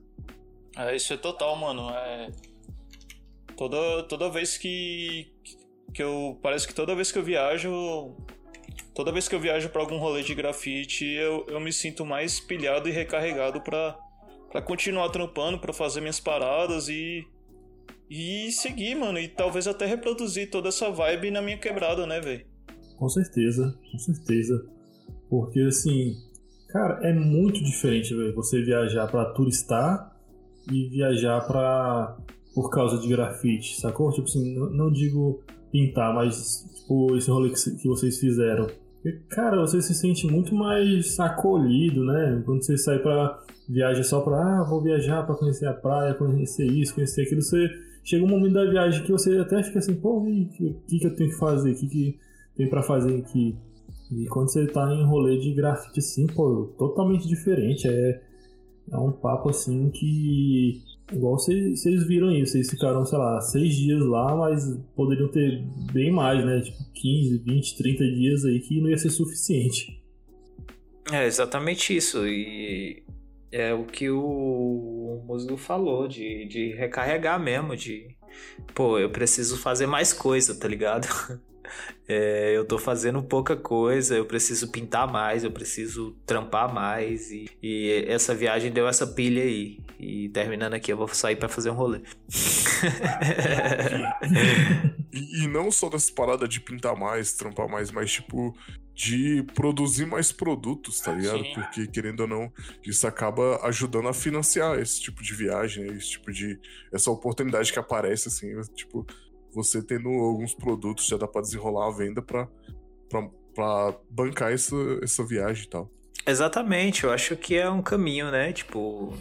É, isso é total, mano. É... Toda, toda vez que, que eu. Parece que toda vez que eu viajo. Toda vez que eu viajo para algum rolê de grafite, eu, eu me sinto mais pilhado e recarregado para continuar trampando, para fazer minhas paradas e e seguir, mano, e talvez até reproduzir toda essa vibe na minha quebrada, né, velho? Com certeza, com certeza. Porque assim, Cara, é muito diferente, velho, você viajar pra turistar e viajar pra. por causa de grafite, sacou? Tipo assim, não, digo pintar, mas tipo, esse rolê que, vocês fizeram. Cara, você se sente muito mais acolhido, né? Quando você sai pra viagem só pra, ah, vou viajar pra conhecer a praia, conhecer isso, conhecer aquilo, você chega um momento da viagem que você até fica assim, pô, o que, que, eu tenho que fazer? O que, que tem pra fazer aqui? E quando você tá em rolê de grafite assim, pô, totalmente diferente. É, é um papo assim que. Igual vocês, viram aí, vocês ficaram, sei lá, seis dias lá, mas poderiam ter bem mais, né? Tipo, 15, 20, 30 dias aí que não ia ser suficiente. É exatamente isso. E é o que o músico falou, de, de recarregar mesmo, de pô, eu preciso fazer mais coisa, tá ligado? É, eu tô fazendo pouca coisa, eu preciso pintar mais, eu preciso trampar mais. E, e essa viagem deu essa pilha aí. E terminando aqui, eu vou sair para fazer um rolê. e, e, não só dessa parada de pintar mais, trampar mais, mas tipo, de produzir mais produtos, tá ligado? Sim. Porque, querendo ou não, isso acaba ajudando a financiar esse tipo de viagem, esse tipo de. essa oportunidade que aparece, assim, tipo você tendo alguns produtos, já dá pra desenrolar a venda pra, pra, pra bancar essa, essa viagem e tal. Exatamente, eu acho que é um caminho, né? Tipo,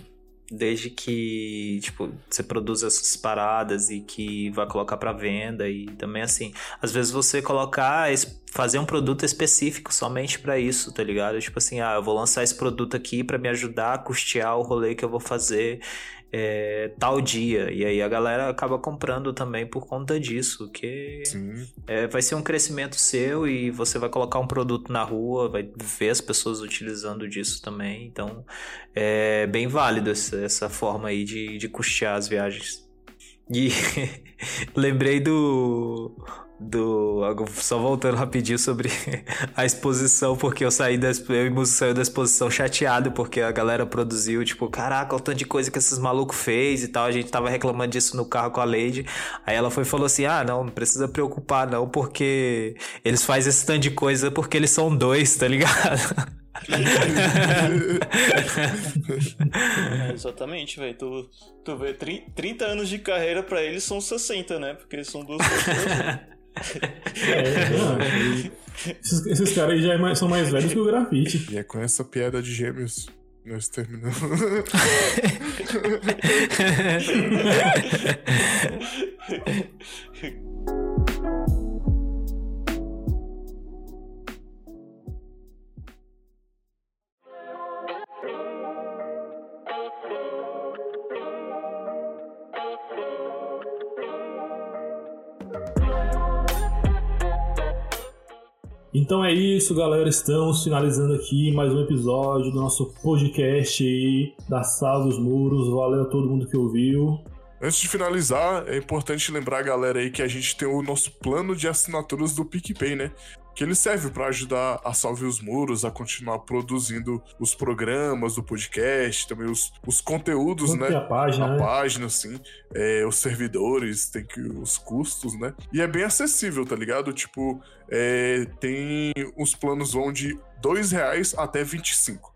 desde que, tipo, você produz essas paradas e que vai colocar para venda e também assim, às vezes você colocar, fazer um produto específico somente para isso, tá ligado? Tipo assim, ah, eu vou lançar esse produto aqui para me ajudar a custear o rolê que eu vou fazer é, tal dia. E aí a galera acaba comprando também por conta disso, que é, vai ser um crescimento seu e você vai colocar um produto na rua, vai ver as pessoas utilizando disso também. Então é bem válido essa, essa forma aí de, de custear as viagens. E lembrei do do. Só voltando rapidinho sobre a exposição, porque eu saí da. Eu e músico saiu da exposição chateado, porque a galera produziu, tipo, caraca, o tanto de coisa que esses malucos fez e tal. A gente tava reclamando disso no carro com a Lady. Aí ela foi e falou assim: ah, não, não precisa preocupar, não, porque eles fazem esse tanto de coisa porque eles são dois, tá ligado? é, exatamente, velho. Tu, tu vê 30 anos de carreira para eles são 60, né? Porque eles são duas pessoas. É, não, esses, esses, caras aí já é são mais velhos que o grafite. E é com essa piada de gêmeos nós terminamos. Então é isso, galera. Estamos finalizando aqui mais um episódio do nosso podcast aí da Sala dos Muros. Valeu a todo mundo que ouviu. Antes de finalizar, é importante lembrar a galera aí que a gente tem o nosso plano de assinaturas do PicPay, né? Que ele serve para ajudar a Salve os Muros a continuar produzindo os programas do podcast, também os, os conteúdos, Quanto né? A página, a né? página, sim. É, os servidores, tem que os custos, né? E é bem acessível, tá ligado? Tipo, é, tem os planos vão de dois reais até 25.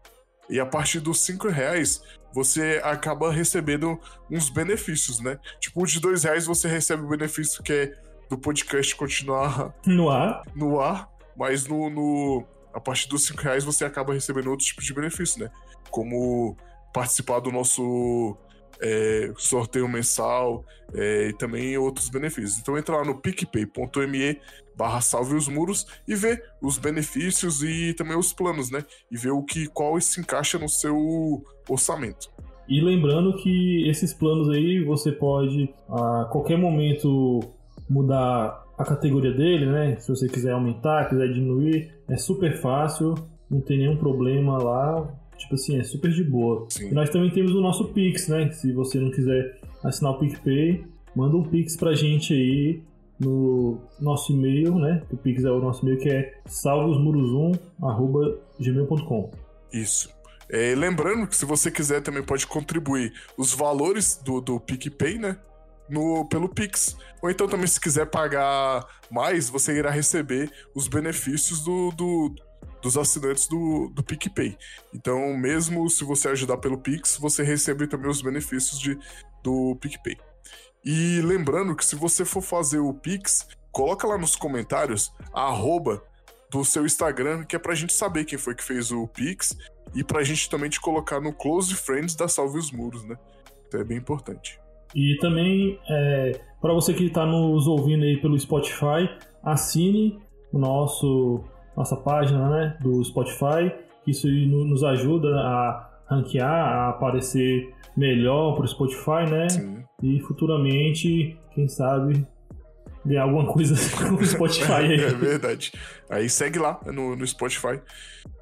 E a partir dos cinco reais, você acaba recebendo uns benefícios, né? Tipo, de dois reais você recebe o benefício que é do podcast continuar no ar. No ar, mas no, no a partir dos 5 reais você acaba recebendo outros tipos de benefício, né? Como participar do nosso é, sorteio mensal é, e também outros benefícios. Então entra lá no picpay.me barra salve os muros e vê os benefícios e também os planos, né? E vê o que qual se encaixa no seu orçamento. E lembrando que esses planos aí você pode a qualquer momento mudar a categoria dele, né? Se você quiser aumentar, quiser diminuir, é super fácil, não tem nenhum problema lá. Tipo assim, é super de boa. Sim. E nós também temos o nosso Pix, né? Se você não quiser assinar o PicPay, manda um Pix pra gente aí no nosso e-mail, né? O Pix é o nosso e-mail que é salvosmurosum@gmail.com. Isso. É, lembrando que se você quiser também pode contribuir os valores do, do PicPay, né? No, pelo Pix. Ou então também, se quiser pagar mais, você irá receber os benefícios do, do dos assinantes do, do PicPay. Então, mesmo se você ajudar pelo Pix, você recebe também os benefícios de, do PicPay. E lembrando que se você for fazer o Pix, coloca lá nos comentários a arroba do seu Instagram, que é pra gente saber quem foi que fez o Pix e pra gente também te colocar no Close Friends da Salve os Muros, né? Então é bem importante. E também, é, para você que está nos ouvindo aí pelo Spotify, assine o nosso nossa página né, do Spotify, que isso nos ajuda a ranquear, a aparecer melhor para o Spotify, né? Sim. E futuramente, quem sabe, ganhar alguma coisa com o Spotify aí. É verdade. Aí segue lá no, no Spotify.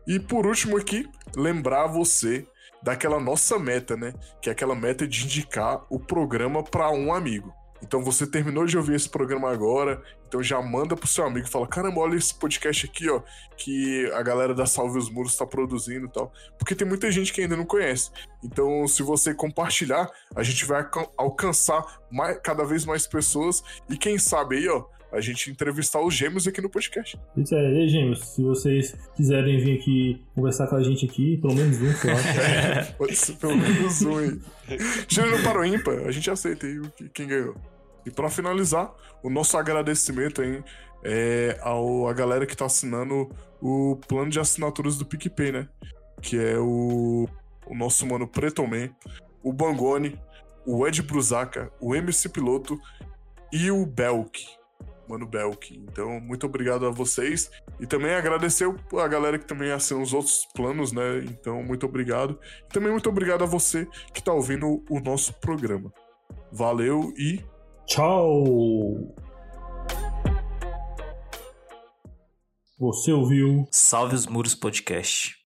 E por último aqui, lembrar você daquela nossa meta, né? Que é aquela meta de indicar o programa para um amigo. Então você terminou de ouvir esse programa agora, então já manda pro seu amigo, fala: "Caramba, olha esse podcast aqui, ó, que a galera da Salve os Muros tá produzindo e tal". Porque tem muita gente que ainda não conhece. Então, se você compartilhar, a gente vai alcançar mais, cada vez mais pessoas e quem sabe aí, ó, a gente entrevistar os gêmeos aqui no podcast. Isso é, e gêmeos, se vocês quiserem vir aqui conversar com a gente aqui, pelo menos um, acho. Pode ser pelo menos um aí. Gênero para o ímpar, a gente aceita aí quem ganhou. E para finalizar, o nosso agradecimento aí é ao, a galera que tá assinando o plano de assinaturas do PicPay, né? Que é o, o nosso mano Pretoman, o Bangone, o Ed Brusaca, o MC Piloto e o Belk. Mano Belk. Então, muito obrigado a vocês. E também agradecer a galera que também assina os outros planos, né? Então, muito obrigado. E também muito obrigado a você que tá ouvindo o nosso programa. Valeu e Tchau! Você ouviu? Salve os Muros Podcast.